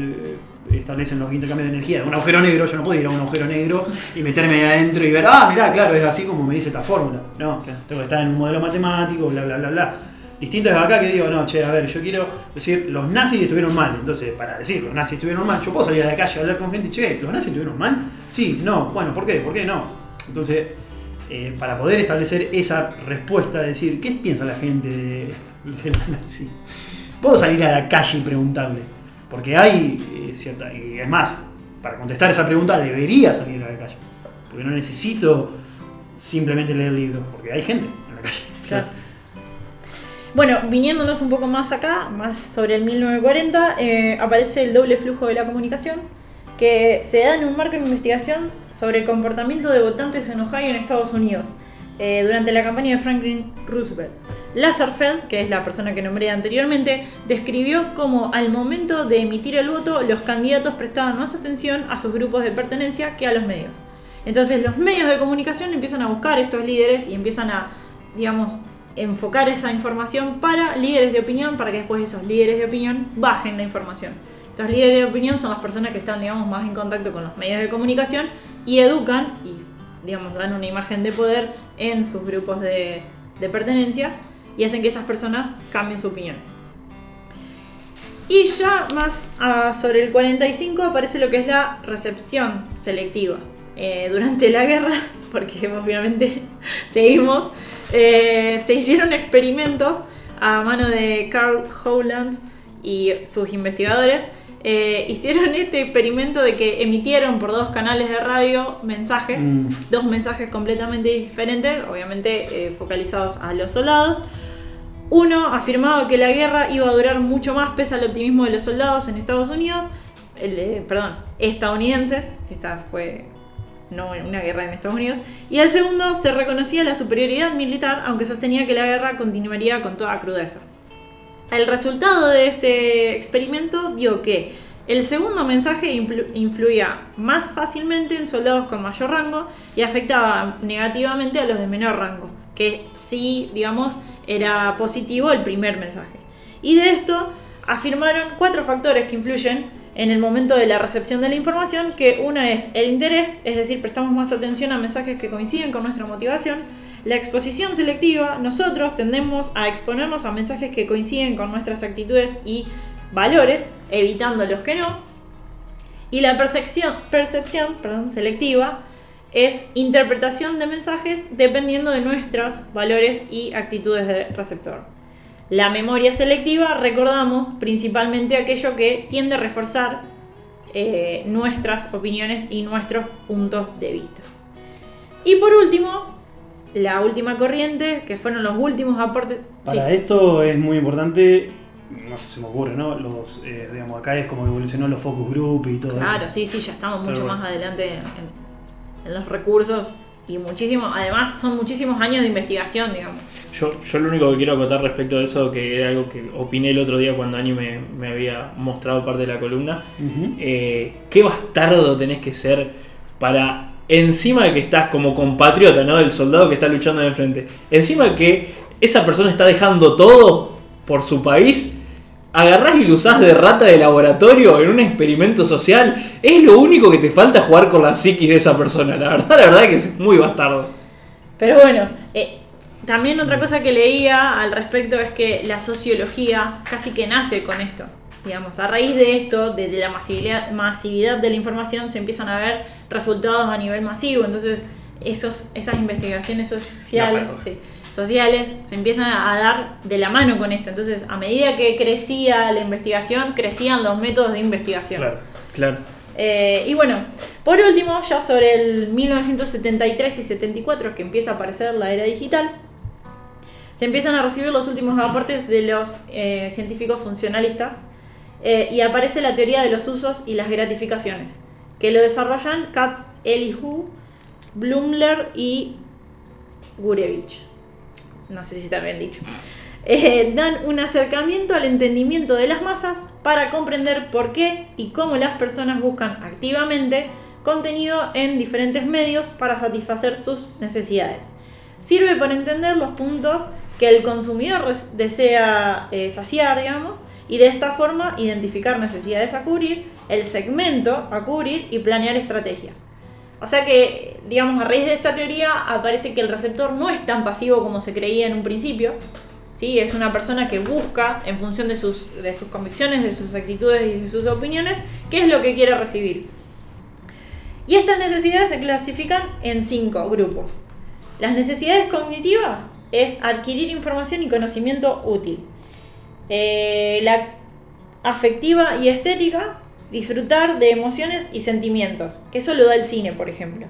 establecen los intercambios de energía. Un agujero negro, yo no puedo ir a un agujero negro y meterme ahí adentro y ver, ah, mirá, claro, es así como me dice esta fórmula. No, Claro. tengo que estar en un modelo matemático, bla, bla, bla, bla. Distinto es acá que digo, no, che, a ver, yo quiero decir, los nazis estuvieron mal. Entonces, para decir, los nazis estuvieron mal, yo puedo salir a la calle a hablar con gente, che, ¿los nazis estuvieron mal? Sí, no, bueno, ¿por qué? ¿Por qué no? Entonces, eh, para poder establecer esa respuesta, decir, ¿qué piensa la gente de, de los nazis? Puedo salir a la calle y preguntarle. Porque hay eh, cierta. Y es más, para contestar esa pregunta debería salir a la calle. Porque no necesito simplemente leer libros, porque hay gente en la calle. Claro. Bueno, viniéndonos un poco más acá, más sobre el 1940, eh, aparece el doble flujo de la comunicación, que se da en un marco de investigación sobre el comportamiento de votantes en Ohio en Estados Unidos, eh, durante la campaña de Franklin Roosevelt. Lazarfeld, que es la persona que nombré anteriormente, describió cómo al momento de emitir el voto los candidatos prestaban más atención a sus grupos de pertenencia que a los medios. Entonces los medios de comunicación empiezan a buscar estos líderes y empiezan a, digamos, enfocar esa información para líderes de opinión, para que después esos líderes de opinión bajen la información. Estos líderes de opinión son las personas que están, digamos, más en contacto con los medios de comunicación y educan y, digamos, dan una imagen de poder en sus grupos de, de pertenencia y hacen que esas personas cambien su opinión. Y ya más ah, sobre el 45 aparece lo que es la recepción selectiva. Eh, durante la guerra, porque obviamente seguimos, eh, se hicieron experimentos a mano de Carl Howland y sus investigadores. Eh, hicieron este experimento de que emitieron por dos canales de radio mensajes, Mm. dos mensajes completamente diferentes, obviamente eh, focalizados a los soldados. Uno afirmaba que la guerra iba a durar mucho más pese al optimismo de los soldados en Estados Unidos, el, eh, perdón, estadounidenses, esta fue no una guerra en Estados Unidos, y el segundo se reconocía la superioridad militar, aunque sostenía que la guerra continuaría con toda crudeza. El resultado de este experimento dio que el segundo mensaje influ- influía más fácilmente en soldados con mayor rango y afectaba negativamente a los de menor rango, que sí, digamos, era positivo el primer mensaje. Y de esto afirmaron cuatro factores que influyen en el momento de la recepción de la información, que una es el interés, es decir, prestamos más atención a mensajes que coinciden con nuestra motivación, la exposición selectiva, nosotros tendemos a exponernos a mensajes que coinciden con nuestras actitudes y valores, evitando los que no, y la percepción, percepción perdón, selectiva es interpretación de mensajes dependiendo de nuestros valores y actitudes de receptor. La memoria selectiva, recordamos principalmente aquello que tiende a reforzar eh, nuestras opiniones y nuestros puntos de vista. Y por último, la última corriente, que fueron los últimos aportes. Sí, Para esto es muy importante, no sé si se me ocurre, ¿no? Los, eh, digamos, acá es como evolucionó los focus group y todo claro, eso. sí, sí, ya estamos Pero mucho bueno. más adelante en, en los recursos y muchísimo, además son muchísimos años de investigación, digamos. Yo, yo lo único que quiero acotar respecto de eso, que era algo que opiné el otro día cuando Ani me, me había mostrado parte de la columna, Ujú. eh, qué bastardo tenés que ser para, encima de que estás como compatriota, ¿no? Del soldado que está luchando de frente, encima de que esa persona está dejando todo por su país, agarrás y lo usás de rata de laboratorio en un experimento social, es lo único que te falta jugar con la psiquis de esa persona, la verdad, la verdad es que es muy bastardo. Pero bueno, eh, también otra cosa que leía al respecto es que la sociología casi que nace con esto. Digamos, a raíz de esto, de, de la masividad, masividad de la información, se empiezan a ver resultados a nivel masivo. Entonces, esos, esas investigaciones sociales, sí, sociales se empiezan a dar de la mano con esto. Entonces, a medida que crecía la investigación, crecían los métodos de investigación. Claro. Claro. Eh, y bueno, por último, ya sobre el 1973 y 74, que empieza a aparecer la era digital, se empiezan a recibir los últimos aportes de los eh, científicos funcionalistas eh, y aparece la teoría de los usos y las gratificaciones, que lo desarrollan Katz, Elihu, Blumler y Gurevich. No sé si está bien dicho. Eh, dan un acercamiento al entendimiento de las masas para comprender por qué y cómo las personas buscan activamente contenido en diferentes medios para satisfacer sus necesidades. Sirve para entender los puntos que el consumidor desea eh, saciar, digamos, y de esta forma identificar necesidades a cubrir, el segmento a cubrir y planear estrategias. O sea que, digamos, a raíz de esta teoría aparece que el receptor no es tan pasivo como se creía en un principio. ¿sí? Es una persona que busca, en función de sus, de sus convicciones, de sus actitudes y de sus opiniones, qué es lo que quiere recibir. Y estas necesidades se clasifican en cinco grupos. Las necesidades cognitivas es adquirir información y conocimiento útil. Eh, la afectiva y estética, disfrutar de emociones y sentimientos, que eso lo da el cine, por ejemplo.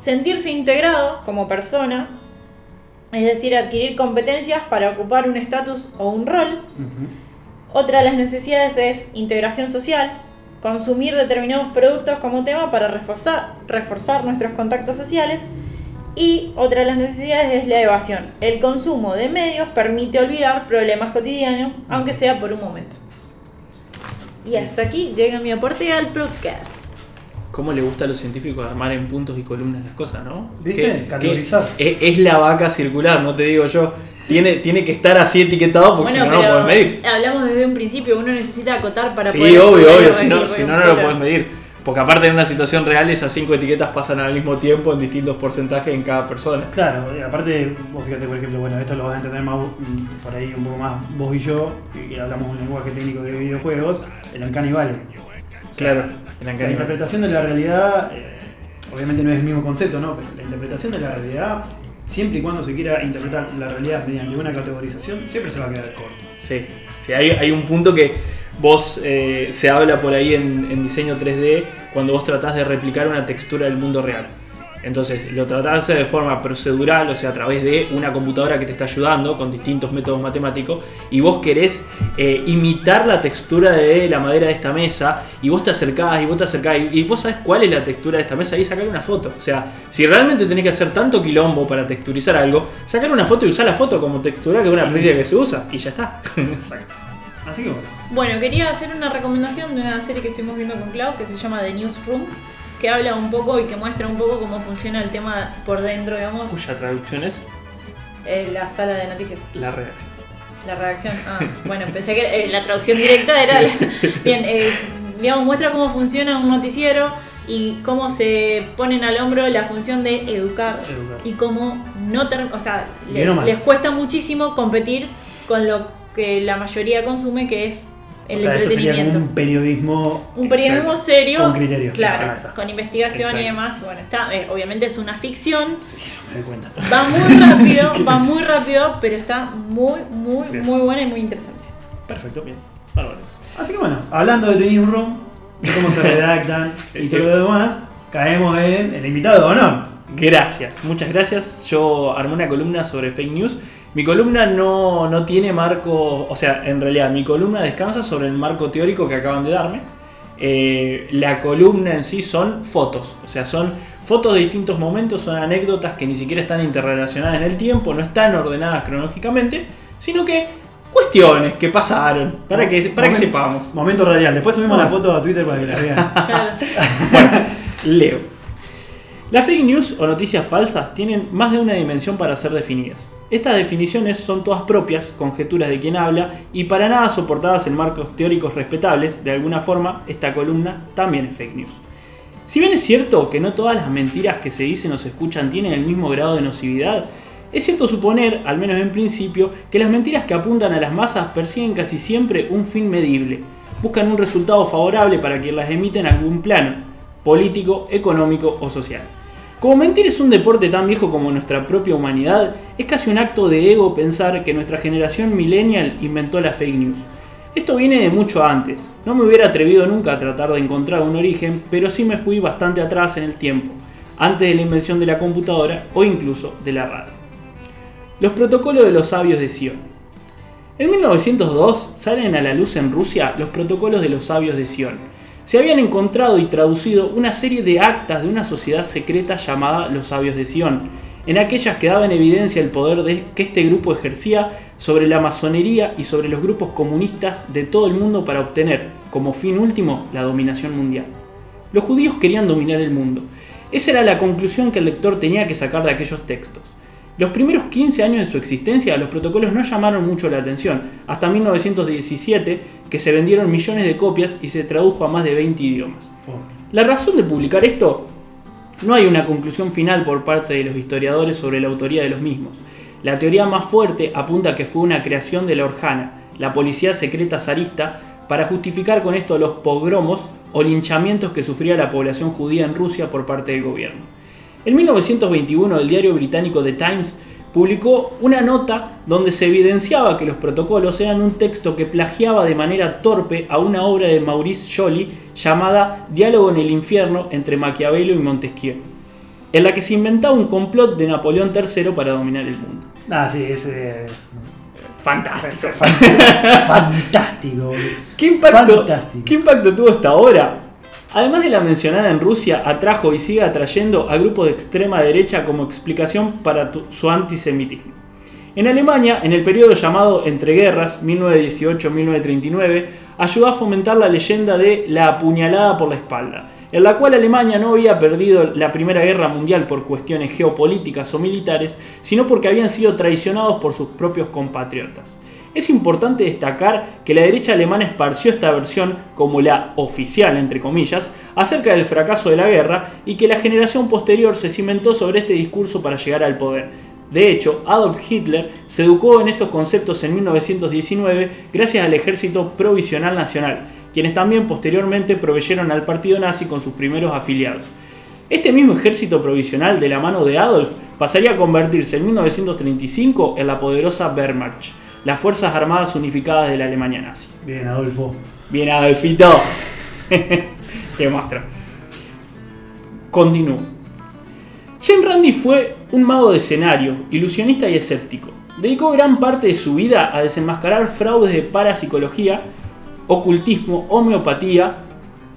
Sentirse integrado como persona, es decir, adquirir competencias para ocupar un estatus o un rol. Otra de las necesidades es integración social, consumir determinados productos como tema para reforzar, reforzar nuestros contactos sociales. Y otra de las necesidades es la evasión. El consumo de medios permite olvidar problemas cotidianos, aunque sea por un momento. Y hasta aquí llega mi aporte al podcast. ¿Cómo le gusta a los científicos armar en puntos y columnas las cosas, no? ¿Viste? Categorizar. Es, es la vaca circular, no te digo yo. Tiene, tiene que estar así etiquetado porque si no, no lo puedes medir. hablamos desde un principio, uno necesita acotar para Sí, poder... obvio, poder obvio, si no, si no, no lo puedes medir. Porque aparte en una situación real esas cinco etiquetas pasan al mismo tiempo en distintos porcentajes en cada persona. Claro, y aparte, vos fíjate, por ejemplo, bueno, esto lo vas a entender más mm, por ahí un poco más vos y yo, que hablamos un lenguaje técnico de videojuegos, el Uncanny Valley. Claro, en la interpretación de la realidad, eh, obviamente no es el mismo concepto, ¿no? Pero la interpretación de la realidad, siempre y cuando se quiera interpretar la realidad mediante una categorización, siempre se va a quedar corto. Sí, sí hay, hay un punto que vos eh, se habla por ahí en, en diseño 3D cuando vos tratás de replicar una textura del mundo real. Entonces lo tratás de hacer de forma procedural, o sea, a través de una computadora que te está ayudando con distintos métodos matemáticos, y vos querés eh, imitar la textura de la madera de esta mesa, y vos te acercás y vos te acercás, y, vos sabés cuál es la textura de esta mesa, y sacar una foto. O sea, si realmente tenés que hacer tanto quilombo para texturizar algo, sacar una foto y usar la foto como textura, que es una práctica que se usa, y ya está. Exacto. Así que bueno. Bueno, quería hacer una recomendación de una serie que estuvimos viendo con Clau que se llama The Newsroom, que habla un poco y que muestra un poco cómo funciona el tema por dentro, digamos, Cuya traducción es en la sala de noticias, la redacción. la redacción. Ah, bueno, pensé que eh, la traducción directa era... la- Bien, eh, digamos, muestra cómo funciona un noticiero y cómo se ponen al hombro la función de educar Educar. y cómo no ter- o sea, les, les cuesta muchísimo competir con lo que la mayoría consume, que es el o sea, esto sería entretenimiento. un periodismo. Un periodismo Exacto. serio. Con criterio. Claro, con investigación y demás. Bueno, está, eh, obviamente es una ficción. Sí, me doy cuenta. Va muy rápido, va muy rápido, pero está muy, muy, Bien. muy buena y muy interesante. Perfecto, bien. Bárbaro. Así que bueno, hablando de The Newsroom, de cómo se redactan y todo lo demás, caemos en el invitado de honor. Gracias, muchas gracias. Yo armé una columna sobre fake news. Mi columna no, no tiene marco, o sea, en realidad mi columna descansa sobre el marco teórico que acaban de darme. Eh, la columna en sí son fotos, o sea, son fotos de distintos momentos, son anécdotas que ni siquiera están interrelacionadas en el tiempo, no están ordenadas cronológicamente, sino que cuestiones que pasaron, para que, para que sepamos. Momento radial. Después subimos Bueno. la foto a Twitter para que la vean. Leo. Las fake news o noticias falsas tienen más de una dimensión para ser definidas. Estas definiciones son todas propias, conjeturas de quien habla, y para nada soportadas en marcos teóricos respetables, de alguna forma, esta columna también es fake news. Si bien es cierto que no todas las mentiras que se dicen o se escuchan tienen el mismo grado de nocividad, es cierto suponer, al menos en principio, que las mentiras que apuntan a las masas persiguen casi siempre un fin medible, buscan un resultado favorable para quien las emite en algún plano, político, económico o social. Como mentir es un deporte tan viejo como nuestra propia humanidad, es casi un acto de ego pensar que nuestra generación millennial inventó la fake news. Esto viene de mucho antes. No me hubiera atrevido nunca a tratar de encontrar un origen, pero sí me fui bastante atrás en el tiempo, antes de la invención de la computadora o incluso de la radio. Los protocolos de los sabios de Sion. En 1902 salen a la luz en Rusia los protocolos de los sabios de Sion. Se habían encontrado y traducido una serie de actas de una sociedad secreta llamada los sabios de Sion, en aquellas que daba en evidencia el poder de, que este grupo ejercía sobre la masonería y sobre los grupos comunistas de todo el mundo para obtener, como fin último, la dominación mundial. Los judíos querían dominar el mundo. Esa era la conclusión que el lector tenía que sacar de aquellos textos. Los primeros 15 años de su existencia, los protocolos no llamaron mucho la atención, hasta 1917, que se vendieron millones de copias y se tradujo a más de 20 idiomas. La razón de publicar esto, no hay una conclusión final por parte de los historiadores sobre la autoría de los mismos. La teoría más fuerte apunta a que fue una creación de la Orjana, la policía secreta zarista, para justificar con esto los pogromos o linchamientos que sufría la población judía en Rusia por parte del gobierno. En 1921 el diario británico The Times publicó una nota donde se evidenciaba que los protocolos eran un texto que plagiaba de manera torpe a una obra de Maurice Joly llamada Diálogo en el infierno entre Maquiavelo y Montesquieu, en la que se inventaba un complot de Napoleón III para dominar el mundo. Ah, sí, ese. Fantástico. Fantástico, boludo. ¿Qué impacto, Fantástico. ¿Qué impacto tuvo esta obra? Además de la mencionada en Rusia, atrajo y sigue atrayendo a grupos de extrema derecha como explicación para su antisemitismo. En Alemania, en el periodo llamado Entre Guerras, 1918-1939, ayudó a fomentar la leyenda de la apuñalada por la espalda, en la cual Alemania no había perdido la Primera Guerra Mundial por cuestiones geopolíticas o militares, sino porque habían sido traicionados por sus propios compatriotas. Es importante destacar que la derecha alemana esparció esta versión como la oficial, entre comillas, acerca del fracaso de la guerra y que la generación posterior se cimentó sobre este discurso para llegar al poder. De hecho, Adolf Hitler se educó en estos conceptos en 1919 gracias al Ejército Provisional Nacional, quienes también posteriormente proveyeron al partido nazi con sus primeros afiliados. Este mismo ejército provisional de la mano de Adolf pasaría a convertirse en 1935 en la poderosa Wehrmacht, las Fuerzas Armadas Unificadas de la Alemania nazi. Bien, Adolfo. Bien, Adolfito. Te muestro. Continúo. Jim Randi fue un mago de escenario, ilusionista y escéptico. Dedicó gran parte de su vida a desenmascarar fraudes de parapsicología, ocultismo, homeopatía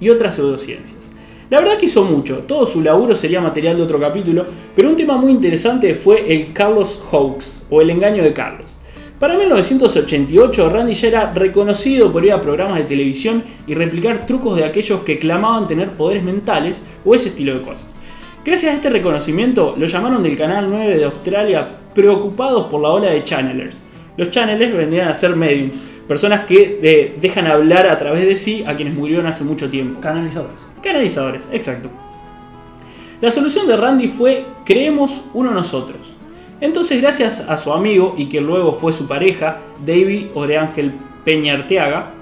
y otras pseudociencias. La verdad que hizo mucho, todo su laburo sería material de otro capítulo, pero un tema muy interesante fue el Carlos Hoax o el engaño de Carlos. Para 1988, Randy ya era reconocido por ir a programas de televisión y replicar trucos de aquellos que clamaban tener poderes mentales o ese estilo de cosas. Gracias a este reconocimiento, lo llamaron del Canal 9 de Australia preocupados por la ola de channelers. Los channelers vendrían a ser mediums, personas que dejan hablar a través de sí a quienes murieron hace mucho tiempo. Canalizadores. Canalizadores, exacto. La solución de Randy fue creemos uno nosotros. Entonces, gracias a su amigo y que luego fue su pareja, David Oreángel Peña Arteaga,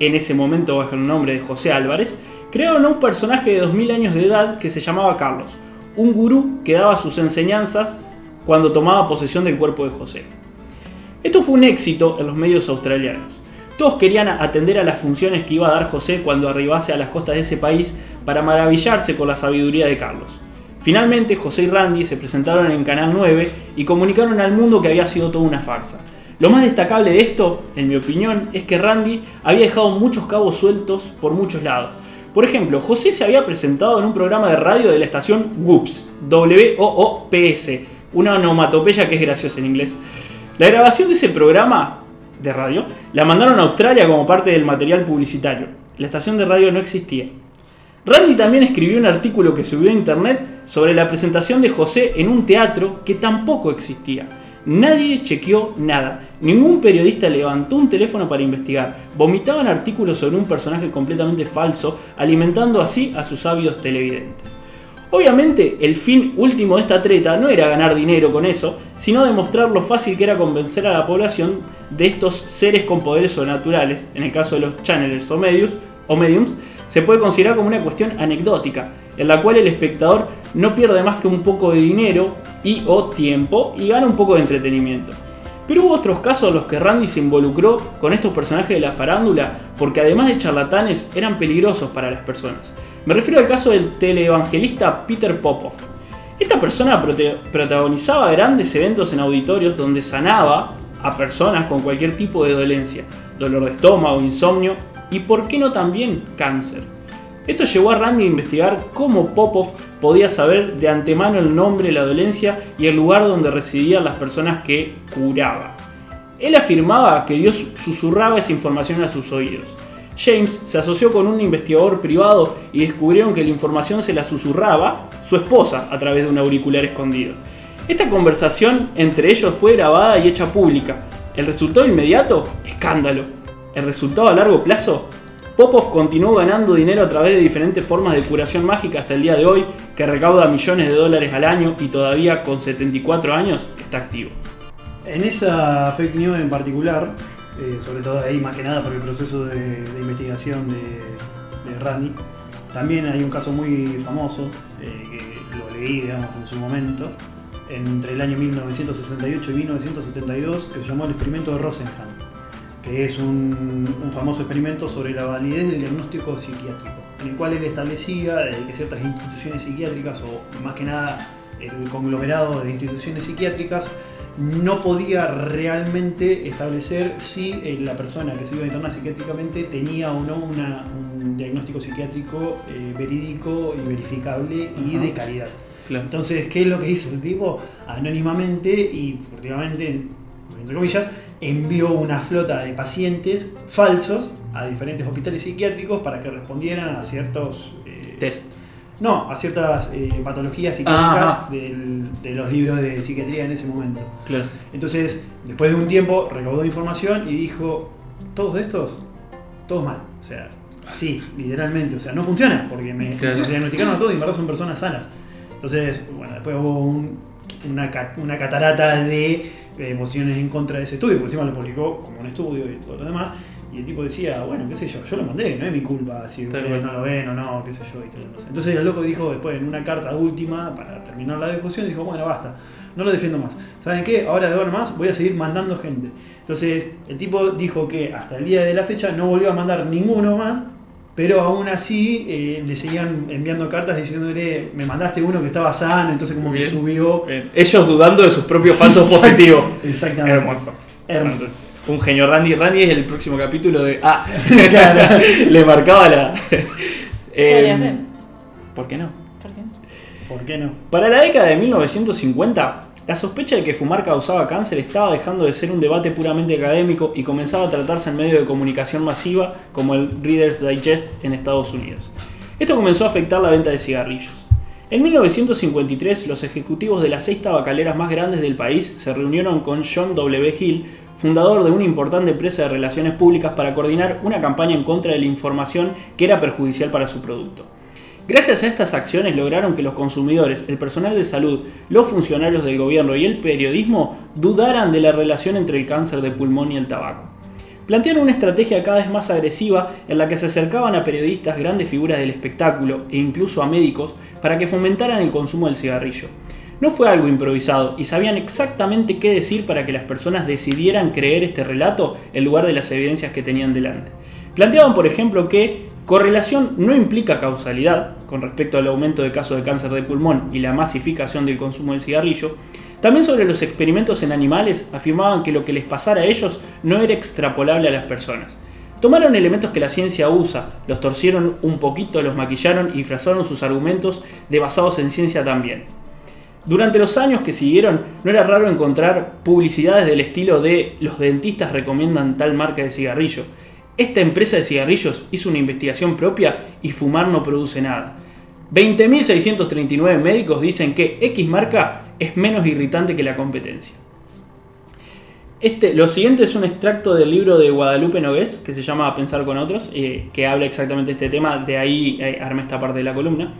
en ese momento bajo el nombre de José Álvarez, crearon un personaje de 2000 años de edad que se llamaba Carlos, un gurú que daba sus enseñanzas cuando tomaba posesión del cuerpo de José. Esto fue un éxito en los medios australianos. Todos querían atender a las funciones que iba a dar José cuando arribase a las costas de ese país para maravillarse con la sabiduría de Carlos. Finalmente, José y Randy se presentaron en Canal 9 y comunicaron al mundo que había sido toda una farsa. Lo más destacable de esto, en mi opinión, es que Randy había dejado muchos cabos sueltos por muchos lados. Por ejemplo, José se había presentado en un programa de radio de la estación WOOPS, W-O-O-P-S, una onomatopeya que es graciosa en inglés. La grabación de ese programa de radio la mandaron a Australia como parte del material publicitario. La estación de radio no existía. Randy también escribió un artículo que subió a internet sobre la presentación de José en un teatro que tampoco existía. Nadie chequeó nada. Ningún periodista levantó un teléfono para investigar. Vomitaban artículos sobre un personaje completamente falso, alimentando así a sus ávidos televidentes. Obviamente, el fin último de esta treta no era ganar dinero con eso, sino demostrar lo fácil que era convencer a la población de estos seres con poderes sobrenaturales, en el caso de los channelers o, medios, o mediums, se puede considerar como una cuestión anecdótica, en la cual el espectador no pierde más que un poco de dinero y o tiempo y gana un poco de entretenimiento. Pero hubo otros casos en los que Randy se involucró con estos personajes de la farándula porque además de charlatanes eran peligrosos para las personas. Me refiero al caso del teleevangelista Peter Popoff. Esta persona protagonizaba grandes eventos en auditorios donde sanaba a personas con cualquier tipo de dolencia, dolor de estómago, insomnio y por qué no también cáncer. Esto llevó a Randy a investigar cómo Popov podía saber de antemano el nombre, la dolencia y el lugar donde residían las personas que curaba. Él afirmaba que Dios susurraba esa información a sus oídos. James se asoció con un investigador privado y descubrieron que la información se la susurraba su esposa a través de un auricular escondido. Esta conversación entre ellos fue grabada y hecha pública. El resultado inmediato, escándalo. El resultado a largo plazo, Popov continuó ganando dinero a través de diferentes formas de curación mágica hasta el día de hoy, que recauda millones de dólares al año y todavía con 74 años está activo. En esa fake news en particular, eh, sobre todo ahí más que nada por el proceso de, investigación de, Randy, también hay un caso muy famoso, eh, que lo leí digamos, en su momento, entre el año 1968 y 1972, que se llamó el experimento de Rosenham que es un, famoso experimento sobre la validez del diagnóstico psiquiátrico, en el cual él establecía que ciertas instituciones psiquiátricas, o más que nada el conglomerado de instituciones psiquiátricas, no podía realmente establecer si eh, la persona que se iba a internar psiquiátricamente tenía o no un diagnóstico psiquiátrico eh, verídico y verificable y de calidad. Entonces, ¿qué es lo que hizo el tipo? Anónimamente y furtivamente, entre comillas, envió una flota de pacientes falsos a diferentes hospitales psiquiátricos para que respondieran a ciertos eh, test. No, a ciertas eh, patologías psiquiátricas de los libros de psiquiatría en ese momento. Claro. Entonces, después de un tiempo, recaudó información y dijo: Todos estos, todos mal. O sea, sí, literalmente. O sea, no funciona porque me, diagnosticaron a todos y en verdad son personas sanas. Entonces, bueno, después hubo una, una catarata de emociones en contra de ese estudio, porque encima lo publicó como un estudio y todo lo demás. Y el tipo decía, bueno, qué sé yo, yo lo mandé, no es mi culpa si ustedes no lo ven o no, qué sé yo, y todo lo. Entonces el loco dijo después en una carta última, para terminar la discusión, dijo, bueno, basta, no lo defiendo más. ¿Saben qué? Ahora de ahora más voy a seguir mandando gente. Entonces el tipo dijo que hasta el día de la fecha no volvió a mandar ninguno más pero aún así eh, le seguían enviando cartas diciéndole, me mandaste uno que estaba sano, entonces como que subió. Ellos dudando de sus propios falsos positivos. Exactamente. Hermoso. Hermoso. Un genio Randy. Randy es el próximo capítulo de. Ah, le marcaba la. eh, ¿Por qué no? ¿Por qué? ¿Por qué no? Para la década de 1950, la sospecha de que fumar causaba cáncer estaba dejando de ser un debate puramente académico y comenzaba a tratarse en medio de comunicación masiva como el Reader's Digest en Estados Unidos. Esto comenzó a afectar la venta de cigarrillos. En 1953, los ejecutivos de las seis tabacaleras más grandes del país se reunieron con John W. Hill, fundador de una importante empresa de relaciones públicas, para coordinar una campaña en contra de la información que era perjudicial para su producto. Gracias a estas acciones lograron que los consumidores, el personal de salud, los funcionarios del gobierno y el periodismo dudaran de la relación entre el cáncer de pulmón y el tabaco. Plantearon una estrategia cada vez más agresiva en la que se acercaban a periodistas, grandes figuras del espectáculo e incluso a médicos para que fomentaran el consumo del cigarrillo. No fue algo improvisado y sabían exactamente qué decir para que las personas decidieran creer este relato en lugar de las evidencias que tenían delante. Planteaban, por ejemplo, que correlación no implica causalidad con respecto al aumento de casos de cáncer de pulmón y la masificación del consumo del cigarrillo. También sobre los experimentos en animales afirmaban que lo que les pasara a ellos no era extrapolable a las personas. Tomaron elementos que la ciencia usa, los torcieron un poquito, los maquillaron y disfrazaron sus argumentos de basados en ciencia también. Durante los años que siguieron, no era raro encontrar publicidades del estilo de los dentistas recomiendan tal marca de cigarrillo. Esta empresa de cigarrillos hizo una investigación propia y fumar no produce nada. 20.639 médicos dicen que X marca es menos irritante que la competencia. Este, lo siguiente es un extracto del libro de Guadalupe Nogués, que se llama Pensar con otros, eh, que habla exactamente de este tema, de ahí eh, armé esta parte de la columna.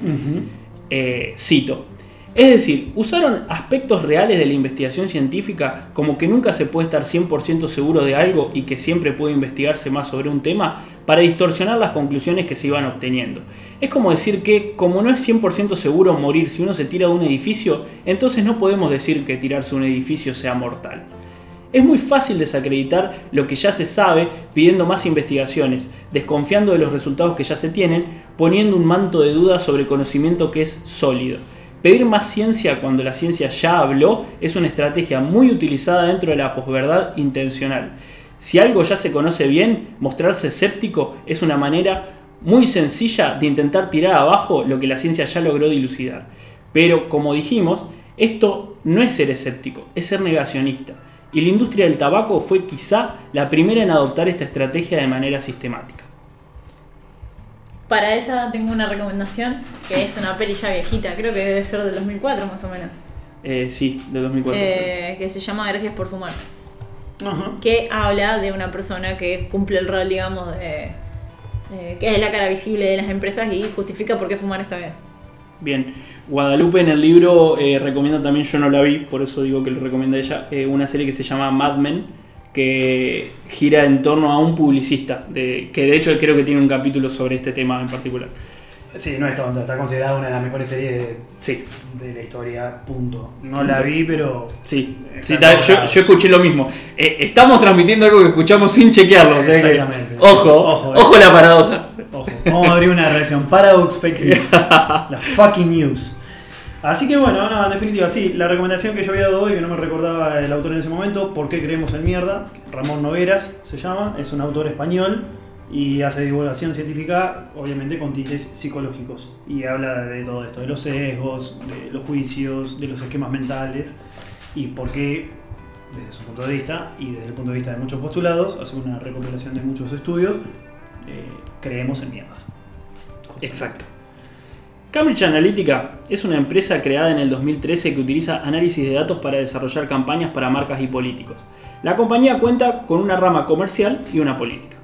Eh, cito, es decir, usaron aspectos reales de la investigación científica como que nunca se puede estar 100% seguro de algo y que siempre puede investigarse más sobre un tema para distorsionar las conclusiones que se iban obteniendo. Es como decir que como no es 100% seguro morir si uno se tira de un edificio, entonces no podemos decir que tirarse de un edificio sea mortal. Es muy fácil desacreditar lo que ya se sabe pidiendo más investigaciones, desconfiando de los resultados que ya se tienen, poniendo un manto de dudas sobre conocimiento que es sólido. Pedir más ciencia cuando la ciencia ya habló es una estrategia muy utilizada dentro de la posverdad intencional. Si algo ya se conoce bien, mostrarse escéptico es una manera muy sencilla de intentar tirar abajo lo que la ciencia ya logró dilucidar. Pero, como dijimos, esto no es ser escéptico, es ser negacionista. Y la industria del tabaco fue quizá la primera en adoptar esta estrategia de manera sistemática. Para esa tengo una recomendación, que es una peli ya viejita, creo que debe ser del 2004 más o menos. Eh, sí, de 2004. Eh, que se llama Gracias por fumar. Ajá. Que habla de una persona que cumple el rol, digamos, de. eh, que es la cara visible de las empresas y justifica por qué fumar está bien. Bien, Guadalupe en el libro eh, recomienda también, yo no la vi, por eso digo que lo recomienda ella, una serie que se llama Mad Men, que gira en torno a un publicista, de, que de hecho creo que tiene un capítulo sobre este tema en particular. Sí, no es tonto, está considerada una de las mejores series de, Sí, de la historia, punto. No la vi, pero. sí, Está sí, ta- yo, escuché lo mismo. Eh, estamos transmitiendo algo que escuchamos sin chequearlo, o sea que- Exactamente. ojo, Ojo, ojo, eh. la paradoja. Ojo, vamos a abrir una reacción. Paradox Fake News. la fucking news. Así que bueno, no, en definitiva, sí, la recomendación que yo había dado hoy, que no me recordaba el autor en ese momento, ¿Por qué creemos en mierda? Ramón Nogueras se llama, es un autor español y hace divulgación científica, obviamente con tintes psicológicos. Y habla de todo esto, de los sesgos, de los juicios, de los esquemas mentales y por qué, desde su punto de vista y desde el punto de vista de muchos postulados, hace una recopilación de muchos estudios, eh, creemos en mierdas. Exacto. Cambridge Analytica es una empresa creada en el 2013 que utiliza análisis de datos para desarrollar campañas para marcas y políticos. La compañía cuenta con una rama comercial y una política.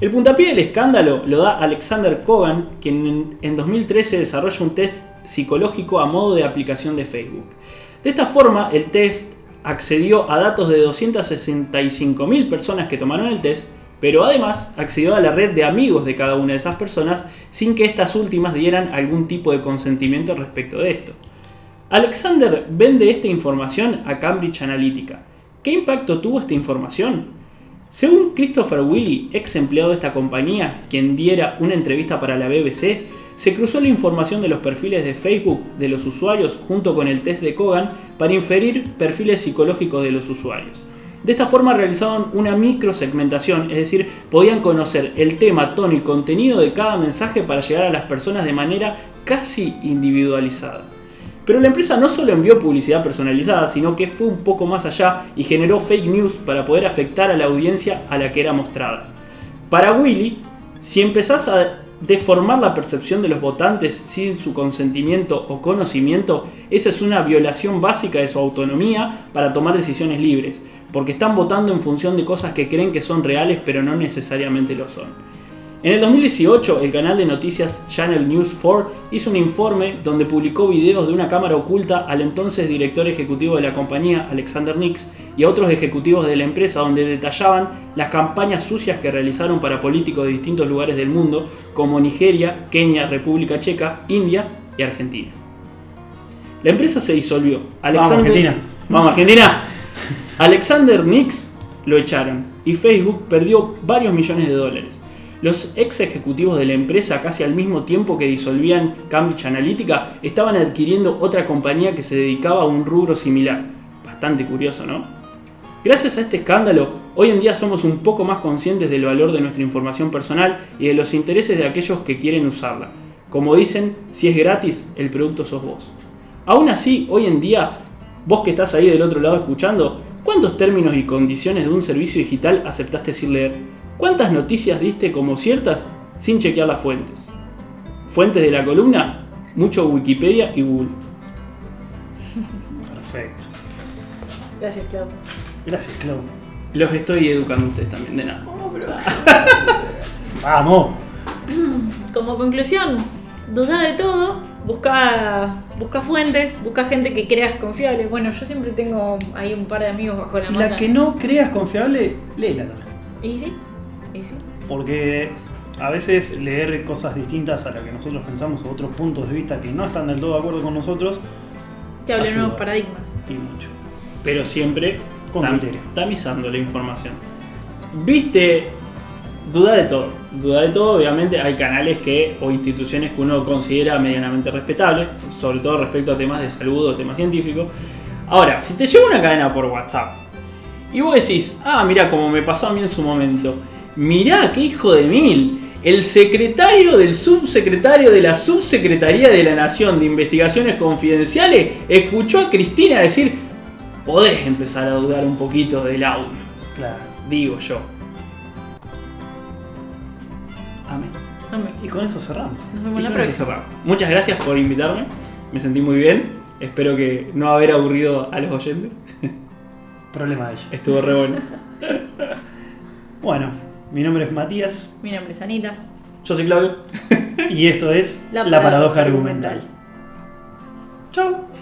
El puntapié del escándalo lo da Alexander Kogan, quien en- en 2013 desarrolla un test psicológico a modo de aplicación de Facebook. De esta forma, el test accedió a datos de 265.000 personas que tomaron el test, pero además accedió a la red de amigos de cada una de esas personas sin que estas últimas dieran algún tipo de consentimiento respecto de esto. Alexander vende esta información a Cambridge Analytica. ¿Qué impacto tuvo esta información? Según Christopher Willy, ex empleado de esta compañía, quien diera una entrevista para la BBC, se cruzó la información de los perfiles de Facebook de los usuarios junto con el test de Kogan para inferir perfiles psicológicos de los usuarios. De esta forma realizaban una microsegmentación, es decir, podían conocer el tema, tono y contenido de cada mensaje para llegar a las personas de manera casi individualizada. Pero la empresa no solo envió publicidad personalizada, sino que fue un poco más allá y generó fake news para poder afectar a la audiencia a la que era mostrada. Para Willy, si empezás a deformar la percepción de los votantes sin su consentimiento o conocimiento, esa es una violación básica de su autonomía para tomar decisiones libres, porque están votando en función de cosas que creen que son reales pero no necesariamente lo son. En el 2018, el canal de noticias Channel News 4 hizo un informe donde publicó videos de una cámara oculta al entonces director ejecutivo de la compañía, Alexander Nix, y a otros ejecutivos de la empresa donde detallaban las campañas sucias que realizaron para políticos de distintos lugares del mundo, como Nigeria, Kenia, República Checa, India y Argentina. La empresa se disolvió. Vamos, Argentina. Vamos, Argentina. Alexander Nix lo echaron y Facebook perdió varios millones de dólares. Los ex ejecutivos de la empresa, casi al mismo tiempo que disolvían Cambridge Analytica, estaban adquiriendo otra compañía que se dedicaba a un rubro similar. Bastante curioso, ¿no? Gracias a este escándalo, hoy en día somos un poco más conscientes del valor de nuestra información personal y de los intereses de aquellos que quieren usarla. Como dicen, si es gratis, el producto sos vos. Aún así, hoy en día, vos que estás ahí del otro lado escuchando, ¿cuántos términos y condiciones de un servicio digital aceptaste sin leer? ¿Cuántas noticias diste como ciertas sin chequear las fuentes? Fuentes de la columna, mucho Wikipedia y Google. Perfecto. Gracias, Clau. Gracias, Clau. Los estoy educando a ustedes también, de nada. Vamos. Como conclusión, duda de todo, busca, busca fuentes, busca gente que creas confiable. Bueno, yo siempre tengo ahí un par de amigos bajo la Y manga. la que no creas confiable, léela también. ¿Y sí? ¿Y sí? Porque a veces leer cosas distintas a lo que nosotros pensamos o otros puntos de vista que no están del todo de acuerdo con nosotros, Te hablo de nuevos paradigmas. y mucho. Pero siempre Con tam- criterio. tamizando la información. Viste, duda de todo. Duda de todo, obviamente hay canales que o instituciones que uno considera medianamente respetables, sobre todo respecto a temas de salud o temas científicos. Ahora, si te llega una cadena por WhatsApp y vos decís, ah, mira, como me pasó a mí en su momento, mirá, qué hijo de mil. El secretario del subsecretario de la Subsecretaría de la Nación de Investigaciones Confidenciales escuchó a Cristina decir, podés empezar a dudar un poquito del audio, Claro. digo yo. Y con eso cerramos. Nos Y vemos la con eso próxima. cerramos. Muchas gracias por invitarme, me sentí muy bien, espero que no haber aburrido a los oyentes, Problema de ella. estuvo re bueno. Bueno, mi nombre es Matías Mi nombre es Anita. Yo soy Claudio. y esto es La La, paradoja paradoja argumental. argumental. Chao.